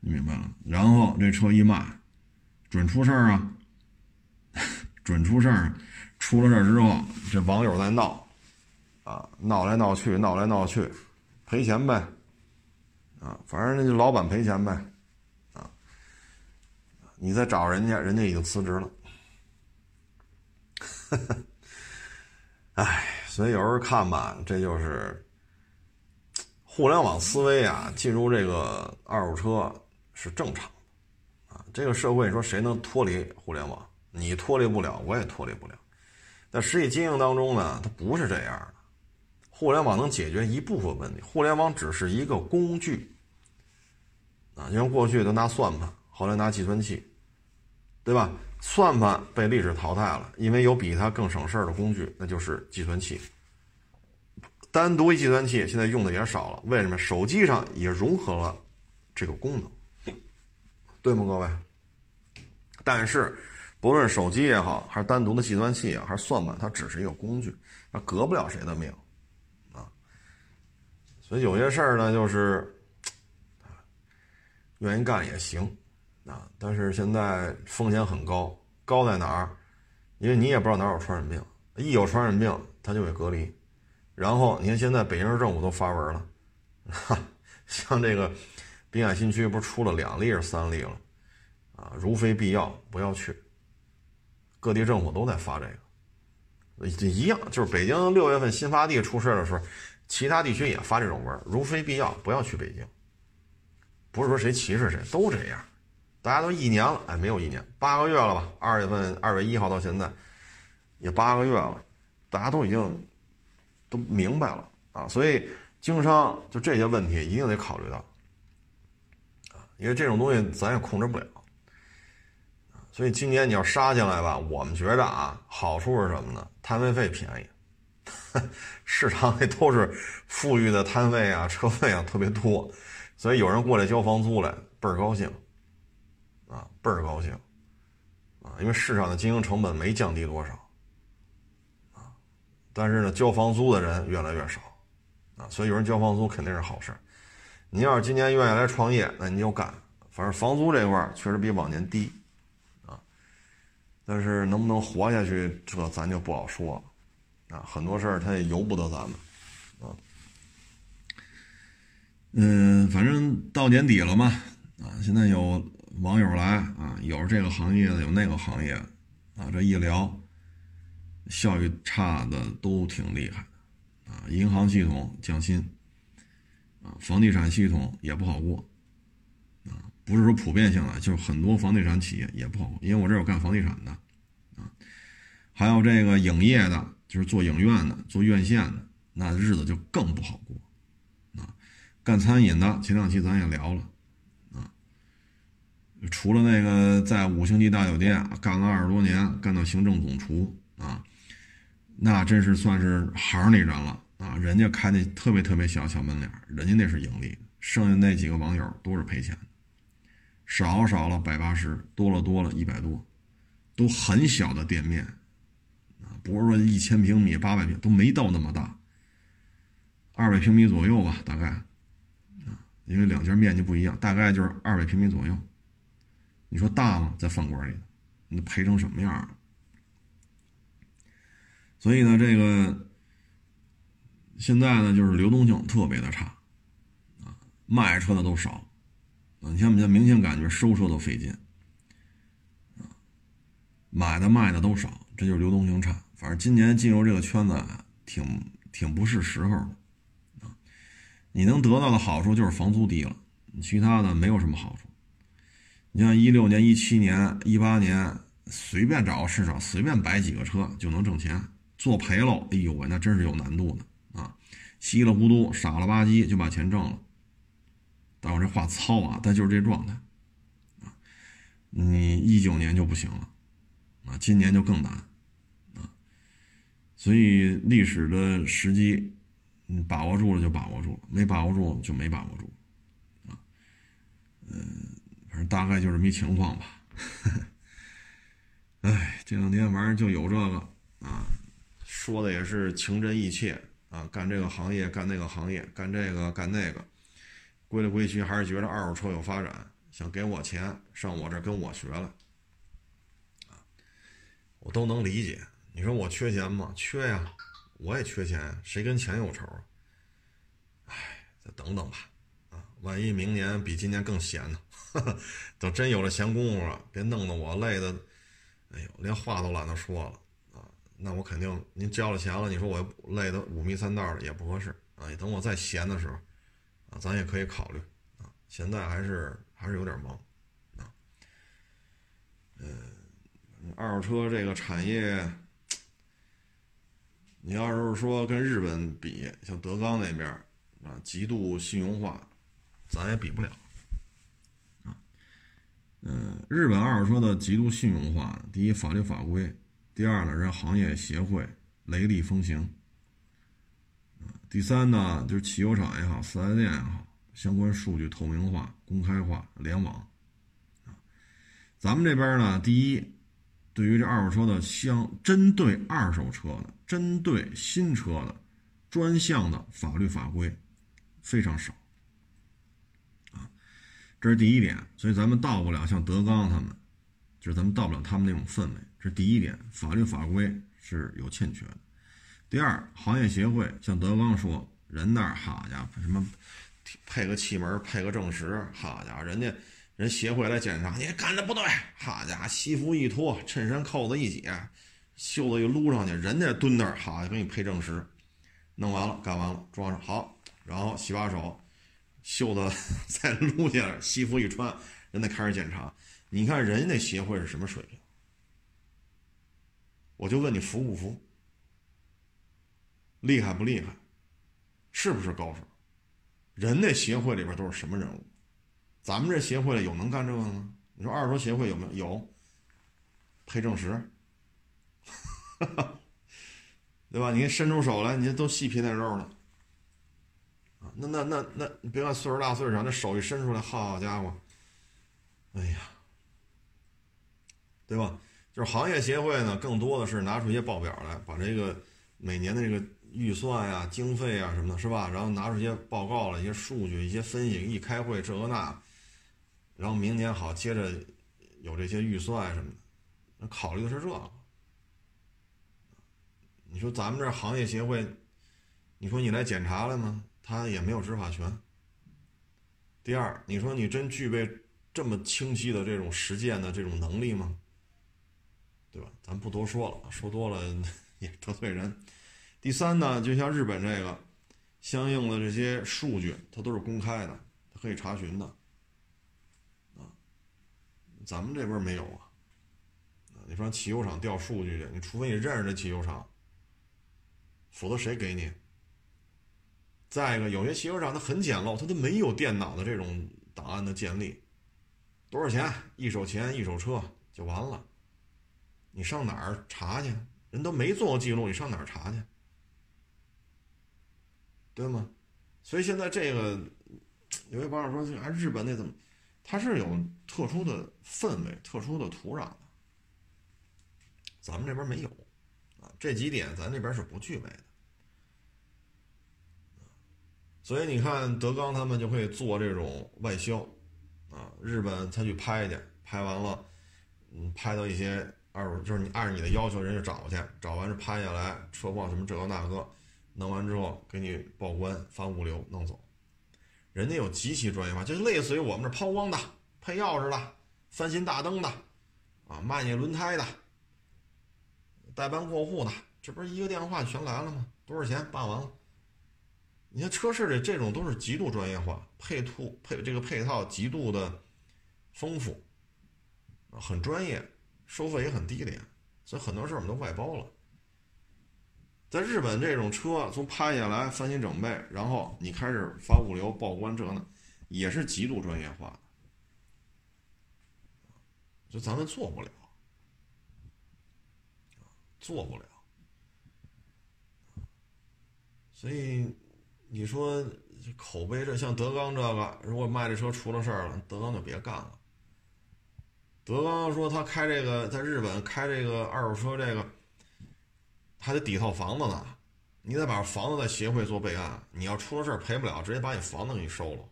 你明白了？然后这车一卖，准出事儿啊，准出事儿，出了事儿之后，这网友在闹，啊，闹来闹去，闹来闹去，赔钱呗。啊，反正那就老板赔钱呗，啊，你再找人家，人家已经辞职了，哈哈哎，所以有时候看吧，这就是互联网思维啊，进入这个二手车是正常的，啊，这个社会说谁能脱离互联网？你脱离不了，我也脱离不了，在实际经营当中呢，它不是这样的。互联网能解决一部分问题，互联网只是一个工具，啊，因为过去都拿算盘，后来拿计算器，对吧？算盘被历史淘汰了，因为有比它更省事儿的工具，那就是计算器。单独一计算器现在用的也少了，为什么？手机上也融合了这个功能，对吗，各位？但是，不论手机也好，还是单独的计算器啊，还是算盘，它只是一个工具，它革不了谁的命啊。所以有些事儿呢，就是愿意干也行啊，但是现在风险很高，高在哪儿？因为你也不知道哪有传染病，一有传染病，他就给隔离。然后你看现在北京市政府都发文了，哈，像这个滨海新区不是出了两例是三例了啊？如非必要不要去。各地政府都在发这个，一样，就是北京六月份新发地出事的时候。其他地区也发这种文如非必要，不要去北京。不是说谁歧视谁，都这样。大家都一年了，哎，没有一年，八个月了吧？二月份二月一号到现在，也八个月了，大家都已经都明白了啊。所以经商就这些问题一定得考虑到啊，因为这种东西咱也控制不了所以今年你要杀进来吧，我们觉着啊，好处是什么呢？摊位费便宜。市场里都是富裕的摊位啊，车位啊特别多，所以有人过来交房租来，倍儿高兴，啊，倍儿高兴，啊，因为市场的经营成本没降低多少，啊，但是呢，交房租的人越来越少，啊，所以有人交房租肯定是好事儿。你要是今年愿意来创业，那你就干，反正房租这块确实比往年低，啊，但是能不能活下去，这咱就不好说了。啊，很多事儿他也由不得咱们，啊，嗯，反正到年底了嘛，啊，现在有网友来啊，有这个行业的，有那个行业，啊，这一聊，效益差的都挺厉害，啊，银行系统降薪，啊，房地产系统也不好过，啊，不是说普遍性的，就是很多房地产企业也不好过，因为我这有干房地产的，啊，还有这个影业的。就是做影院的、做院线的，那日子就更不好过，干餐饮的，前两期咱也聊了，啊，除了那个在五星级大酒店干了二十多年，干到行政总厨啊，那真是算是行里人了啊，人家开那特别特别小小门脸，人家那是盈利，剩下那几个网友都是赔钱，少少了百八十，多了多了一百多，都很小的店面啊。不是说一千平米、八百平都没到那么大，二百平米左右吧，大概，因为两家面积不一样，大概就是二百平米左右。你说大吗？在饭馆里，你赔成什么样了？所以呢，这个现在呢，就是流动性特别的差，啊，卖车的都少，啊，你像不像明显感觉收车都费劲，啊，买的卖的都少，这就是流动性差。反正今年进入这个圈子挺挺不是时候的！你能得到的好处就是房租低了，其他的没有什么好处。你像一六年、一七年、一八年，随便找个市场，随便摆几个车就能挣钱，做赔了，哎呦喂，那真是有难度的啊！稀里糊涂、傻了吧唧就把钱挣了。但我这话糙啊，但就是这状态啊！你一九年就不行了啊，今年就更难啊。所以历史的时机，嗯，把握住了就把握住了，没把握住就没把握住，啊，嗯，反正，大概就这么一情况吧。哎，这两天反正就有这个啊，说的也是情真意切啊，干这个行业干那个行业，干这个干那个，归来归去还是觉得二手车有发展，想给我钱上我这跟我学了啊，我都能理解。你说我缺钱吗？缺呀，我也缺钱，谁跟钱有仇啊？哎，再等等吧，啊，万一明年比今年更闲呢？等真有了闲工夫了，别弄得我累的。哎呦，连话都懒得说了啊！那我肯定，您交了钱了，你说我累得五迷三道的也不合适啊。等我再闲的时候，啊，咱也可以考虑啊。现在还是还是有点忙啊。嗯，二手车这个产业，你要是说跟日本比，像德纲那边啊，极度信用化，咱也比不了啊。嗯，日本二手车的极度信用化，第一法律法规，第二呢，人行业协会雷厉风行，第三呢，就是汽油厂也好，四 S 店也好，相关数据透明化、公开化、联网，咱们这边呢，第一，对于这二手车的相针对二手车的、针对新车的专项的法律法规非常少。啊这是第一点，所以咱们到不了像德纲他们，就是咱们到不了他们那种氛围。这是第一点，法律法规是有欠缺的。第二，行业协会像德纲说，人那儿好家伙，什么配个气门，配个正时，好家伙，人家人协会来检查，你干的不对，好家伙，西服一脱，衬衫扣子一解，袖子一撸上去，人家蹲那儿，好，给你配正时，弄完了，干完了，装上好，然后洗把手。袖子再撸下来，西服一穿，人家开始检查。你看人家那协会是什么水平？我就问你服不服？厉害不厉害？是不是高手？人那协会里边都是什么人物？咱们这协会里有能干这个的吗？你说二手协会有没有？有，配正时，对吧？你伸出手来，你都细皮嫩肉了。啊，那那那那，别看岁数大岁数小，那手一伸出来，好家伙，哎呀，对吧？就是行业协会呢，更多的是拿出一些报表来，把这个每年的这个预算呀、经费啊什么的，是吧？然后拿出一些报告了、一些数据、一些分析，一开会这个那，然后明年好接着有这些预算什么的，那考虑的是这个。你说咱们这行业协会，你说你来检查了吗？他也没有执法权。第二，你说你真具备这么清晰的这种实践的这种能力吗？对吧？咱不多说了，说多了也得罪人。第三呢，就像日本这个，相应的这些数据，它都是公开的，它可以查询的。啊，咱们这边没有啊。你说汽油厂调数据去，你除非你认识这汽油厂，否则谁给你？再一个，有些汽油厂它很简陋，它都没有电脑的这种档案的建立。多少钱一手钱一手车就完了？你上哪儿查去？人都没做过记录，你上哪儿查去？对吗？所以现在这个有些网友说，啊，日本那怎么？它是有特殊的氛围、特殊的土壤的，咱们这边没有。这几点咱这边是不具备的。所以你看，德纲他们就会做这种外销，啊，日本他去拍去，拍完了，嗯，拍到一些二手，就是你按照你的要求，人家找去，找完是拍下来，车况什么这个那个，弄完之后给你报关发物流弄走，人家有极其专业化，就类似于我们这抛光的、配钥匙的、翻新大灯的，啊，卖你轮胎的、代办过户的，这不是一个电话全来了吗？多少钱办完了？你看车市里这种都是极度专业化，配套配这个配套极度的丰富，很专业，收费也很低廉，所以很多事儿我们都外包了。在日本，这种车从拍下来翻新整备，然后你开始发物流报关，这呢也是极度专业化的，就咱们做不了，做不了，所以。你说口碑这像德纲这个，如果卖这车出了事儿了，德纲就别干了，德刚说他开这个在日本开这个二手车，这个还得抵套房子呢。你得把房子在协会做备案，你要出了事儿赔不了，直接把你房子给你收了。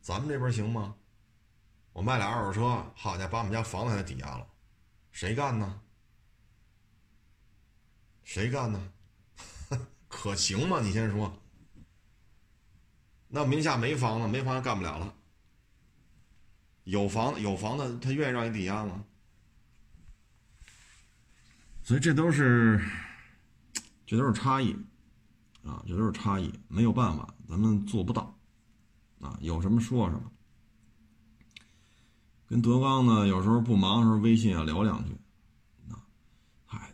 咱们这边行吗？我卖俩二手车，好家伙，把我们家房子还抵押了，谁干呢？谁干呢？可行吗？你先说。那名下没房子，没房子干不了了。有房有房子，他愿意让你抵押吗？所以这都是，这都是差异，啊，这都是差异，没有办法，咱们做不到，啊，有什么说什么。跟德刚呢，有时候不忙的时候，微信啊聊两句，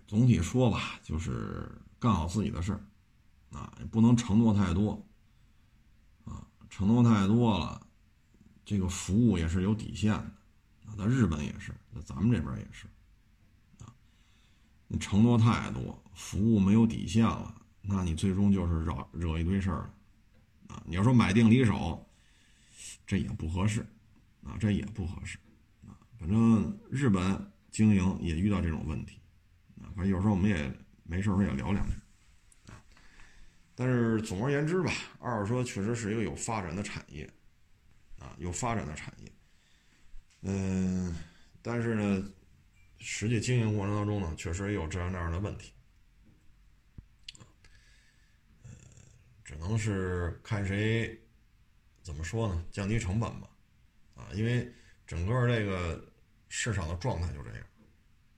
总体说吧，就是干好自己的事儿，啊，也不能承诺太多，啊，承诺太多了，这个服务也是有底线的，啊，在日本也是，在咱们这边也是，啊，你承诺太多，服务没有底线了，那你最终就是惹惹一堆事儿，啊，你要说买定离手，这也不合适，啊，这也不合适。啊反正日本经营也遇到这种问题，反正有时候我们也没事时候也聊两句，啊，但是总而言之吧，二手车确实是一个有发展的产业，啊，有发展的产业，嗯，但是呢，实际经营过程当中呢，确实也有这样那样的问题，呃，只能是看谁怎么说呢，降低成本吧，啊，因为。整个这个市场的状态就这样，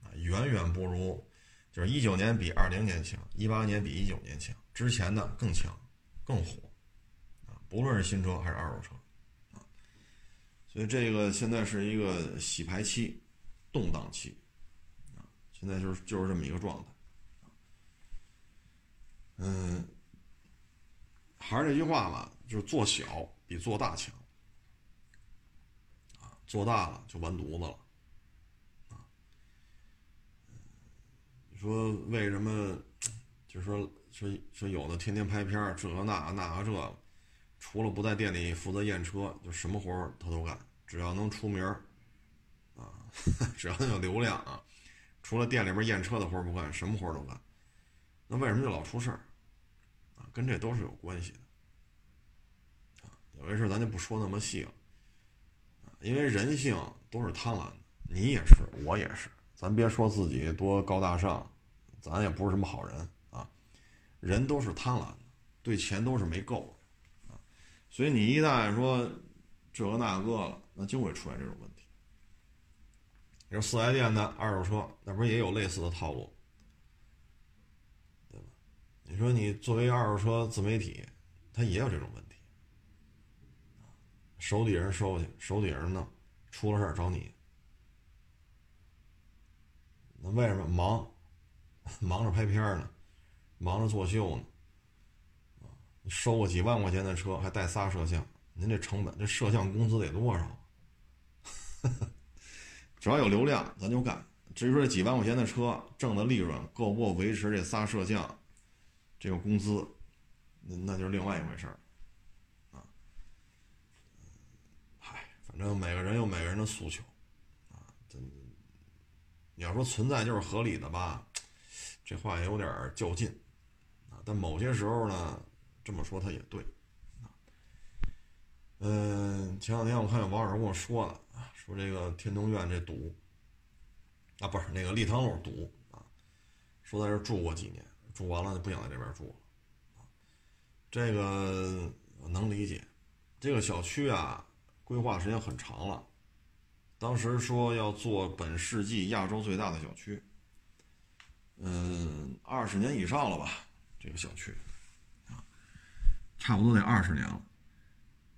啊，远远不如，就是一九年比二零年强，一八年比一九年强，之前的更强，更火，啊，不论是新车还是二手车，啊，所以这个现在是一个洗牌期，动荡期，啊，现在就是就是这么一个状态，嗯，还是那句话吧，就是做小比做大强。做大了就完犊子了，啊！你说为什么？就说说说有的天天拍片儿，这个那那个这，除了不在店里负责验车，就什么活儿他都干，只要能出名儿，啊，只要能有流量啊，除了店里边验车的活儿不干，什么活儿都干。那为什么就老出事儿？啊，跟这都是有关系的。啊，有些事咱就不说那么细了。因为人性都是贪婪的，你也是，我也是。咱别说自己多高大上，咱也不是什么好人啊。人都是贪婪的，对钱都是没够的啊。所以你一旦说这个那个了，那就会出现这种问题。你说四 S 店的二手车，那不是也有类似的套路，对吧？你说你作为二手车自媒体，他也有这种问题。手底下人收去，手底下人弄，出了事儿找你。那为什么忙？忙着拍片呢，忙着作秀呢。收个几万块钱的车，还带仨摄像，您这成本，这摄像工资得多少？只要有流量，咱就干。至于说这几万块钱的车挣的利润够不够维持这仨摄像这个工资，那那就是另外一回事儿。啊！嗨反正每个人有每个人的诉求，你要说存在就是合理的吧，这话也有点较劲，啊，但某些时候呢，这么说他也对，啊，嗯，前两天我看有网友跟我说了，说这个天通苑这堵，啊，不是那个立汤路堵，啊，说在这住过几年，住完了就不想在这边住了，啊，这个我能理解，这个小区啊。规划时间很长了，当时说要做本世纪亚洲最大的小区，嗯，二十年以上了吧？这个小区，啊，差不多得二十年了。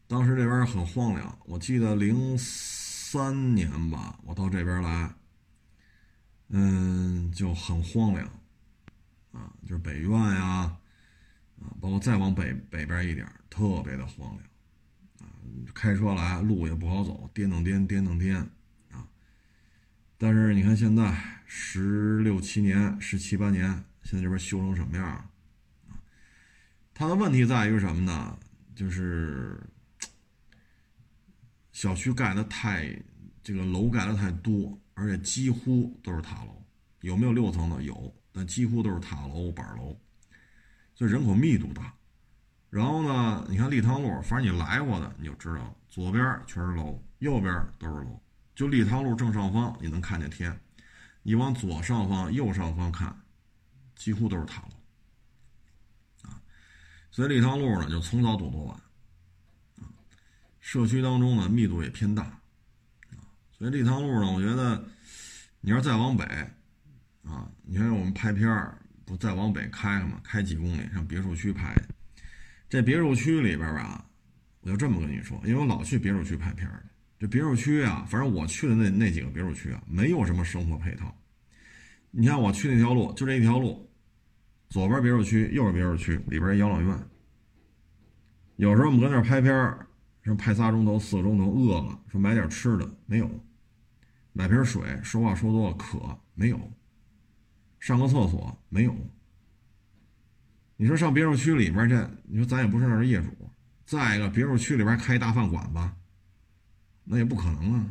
当时这边很荒凉，我记得零三年吧，我到这边来，嗯，就很荒凉，啊，就是北苑呀，啊，包括再往北北边一点，特别的荒凉。开车来路也不好走，颠腾颠颠腾颠啊！但是你看现在十六七年、十七八年，现在这边修成什么样啊？它的问题在于什么呢？就是小区盖的太这个楼盖的太多，而且几乎都是塔楼，有没有六层的？有，但几乎都是塔楼、板楼，所以人口密度大。然后呢，你看立汤路，反正你来过的你就知道，左边全是楼，右边都是楼。就立汤路正上方你能看见天，你往左上方、右上方看，几乎都是塔楼。啊，所以立汤路呢就从早堵到晚。啊，社区当中呢密度也偏大。啊，所以立汤路呢，我觉得你要再往北，啊，你看我们拍片不再往北开了吗？开几公里上别墅区拍。这别墅区里边啊，我就这么跟你说，因为我老去别墅区拍片儿。这别墅区啊，反正我去的那那几个别墅区啊，没有什么生活配套。你看我去那条路，就这一条路，左边别墅区，右边别墅区，里边养老院。有时候我们搁那儿拍片儿，说拍仨钟头、四个钟头，饿了说买点吃的，没有；买瓶水，说话说多了渴，没有；上个厕所，没有。你说上别墅区里边去，你说咱也不是那儿业主。再一个，别墅区里边开一大饭馆吧，那也不可能啊。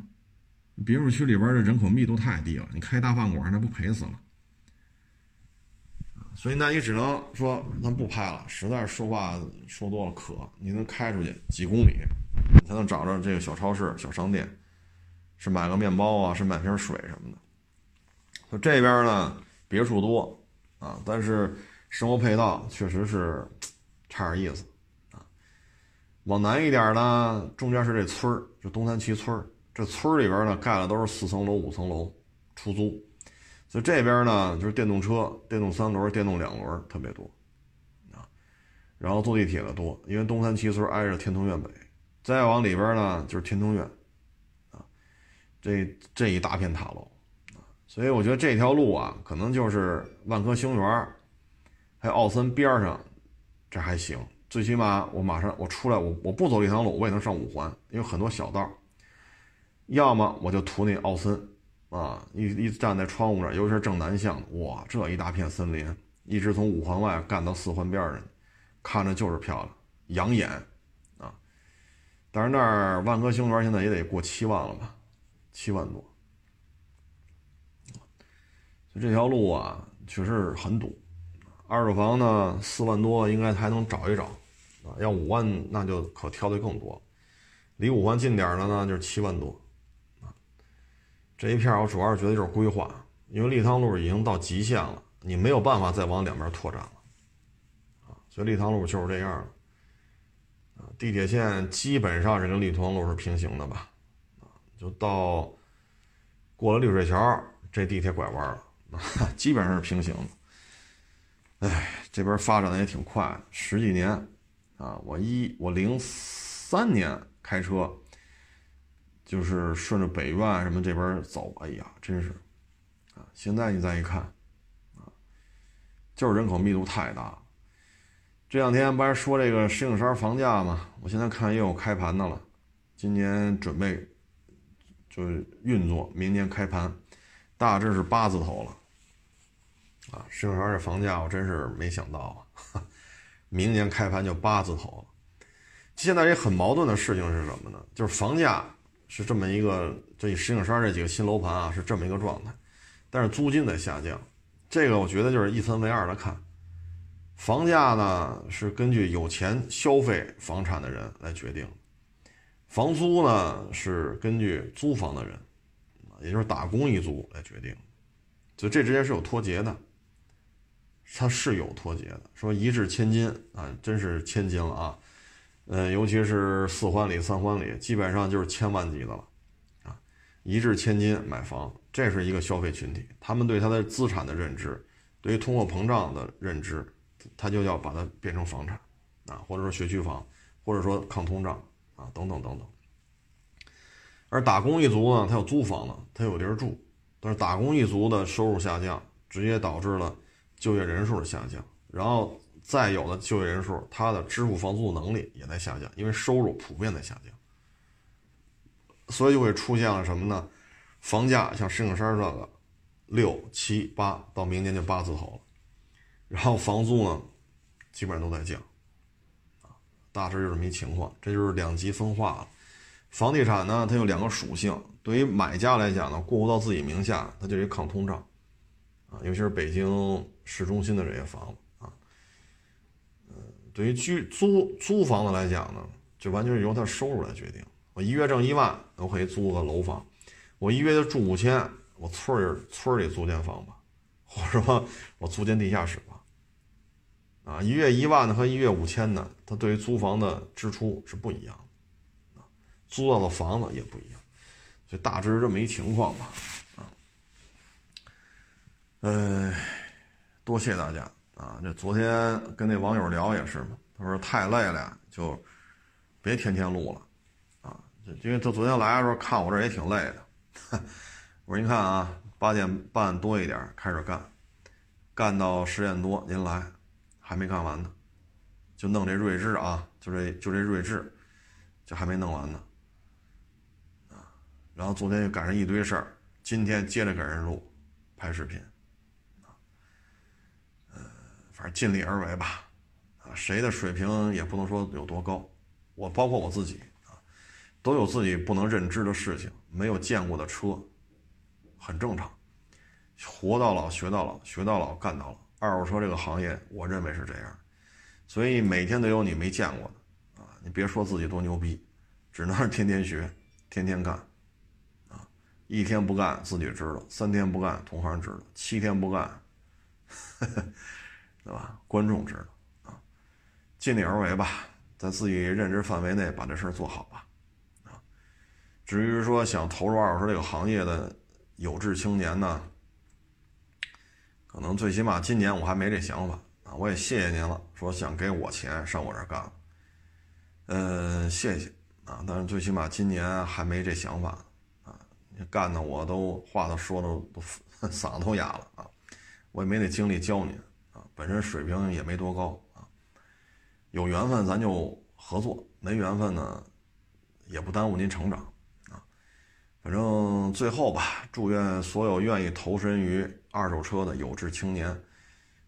别墅区里边的人口密度太低了，你开大饭馆那不赔死了。所以那你只能说咱不拍了，实在是说话说多了渴，你能开出去几公里，你才能找着这个小超市、小商店，是买个面包啊，是买瓶水什么的。说这边呢，别墅多啊，但是。生活配套确实是差点意思啊。往南一点呢，中间是这村儿，就东三旗村儿。这村里边呢，盖的都是四层楼、五层楼，出租。所以这边呢，就是电动车、电动三轮、电动两轮特别多啊。然后坐地铁的多，因为东三旗村挨着天通苑北。再往里边呢，就是天通苑啊。这这一大片塔楼啊，所以我觉得这条路啊，可能就是万科星园。还有奥森边上，这还行，最起码我马上我出来，我我不走立汤路，我也能上五环，因为很多小道。要么我就图那奥森，啊，一一站在窗户这，尤其是正南向，哇，这一大片森林，一直从五环外干到四环边上，看着就是漂亮，养眼，啊。但是那儿万科星园现在也得过七万了吧，七万多，就这条路啊，确实很堵。二手房呢，四万多应该还能找一找，啊，要五万那就可挑的更多，离五环近点的呢就是七万多，啊，这一片我主要是觉得就是规划，因为立汤路已经到极限了，你没有办法再往两边拓展了，啊，所以立汤路就是这样的，啊，地铁线基本上是跟立汤路是平行的吧，啊，就到过了绿水桥这地铁拐弯了，基本上是平行的。哎，这边发展的也挺快，十几年，啊，我一我零三年开车，就是顺着北苑什么这边走，哎呀，真是，啊，现在你再一看，啊，就是人口密度太大。这两天不是说这个石景山房价吗？我现在看又有开盘的了，今年准备就运作，明年开盘，大致是八字头了。啊，石景山这房价我真是没想到啊！明年开盘就八字头了。现在也很矛盾的事情是什么呢？就是房价是这么一个，这石景山这几个新楼盘啊是这么一个状态，但是租金在下降。这个我觉得就是一分为二的看。房价呢是根据有钱消费房产的人来决定，房租呢是根据租房的人，也就是打工一族来决定，所以这之间是有脱节的。它是有脱节的，说一掷千金啊，真是千金了啊，嗯，尤其是四环里、三环里，基本上就是千万级的了，啊，一掷千金买房，这是一个消费群体，他们对他的资产的认知，对于通货膨胀的认知，他就要把它变成房产，啊，或者说学区房，或者说抗通胀啊，等等等等。而打工一族呢，他有租房了，他有地儿住，但是打工一族的收入下降，直接导致了。就业人数的下降，然后再有的就业人数，他的支付房租能力也在下降，因为收入普遍在下降，所以就会出现了什么呢？房价像石景山这个六七八，到明年就八字头了，然后房租呢，基本上都在降，啊，大致就这么一情况，这就是两极分化了。房地产呢，它有两个属性，对于买家来讲呢，过户到自己名下，它就一抗通胀，啊，尤其是北京市中心的这些房子啊，嗯，对于居租租房子来讲呢，就完全是由他收入来决定。我一月挣一万，我可以租个楼房；我一月就住五千，我村儿村里租间房吧，或者说我租间地下室吧。啊，一月一万的和一月五千的，它对于租房的支出是不一样的，租到的房子也不一样，所以大致是这么一情况吧，啊，呃，多谢大家啊！这昨天跟那网友聊也是嘛，他说太累了，就别天天录了，啊，因为他昨天来的时候看我这也挺累的，我说您看啊，八点半多一点开始干，干到十点多您来。还没干完呢，就弄这睿智啊，就这就这睿智，就还没弄完呢，啊，然后昨天又赶上一堆事儿，今天接着给人录拍视频，反正尽力而为吧，啊，谁的水平也不能说有多高，我包括我自己啊，都有自己不能认知的事情，没有见过的车，很正常，活到老学到老，学到老干到老。二手车这个行业，我认为是这样，所以每天都有你没见过的啊！你别说自己多牛逼，只能是天天学，天天干，啊，一天不干自己知道，三天不干同行知道，七天不干，对吧？观众知道啊！尽力而为吧，在自己认知范围内把这事儿做好吧，啊！至于说想投入二手车这个行业的有志青年呢？可能最起码今年我还没这想法啊！我也谢谢您了，说想给我钱上我这干，嗯，谢谢啊！但是最起码今年还没这想法啊！干的我都话都说的都 嗓子都哑了啊！我也没那精力教您，本身水平也没多高啊。有缘分咱就合作，没缘分呢，也不耽误您成长啊。反正最后吧，祝愿所有愿意投身于二手车的有志青年，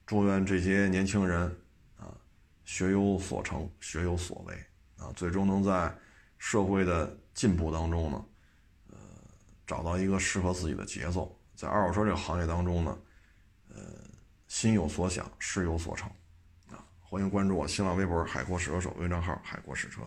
祝愿这些年轻人啊，学有所成，学有所为啊，最终能在社会的进步当中呢，呃，找到一个适合自己的节奏，在二手车这个行业当中呢，心有所想，事有所成啊，欢迎关注我新浪微博“海阔试车手”微账号“海阔试车”。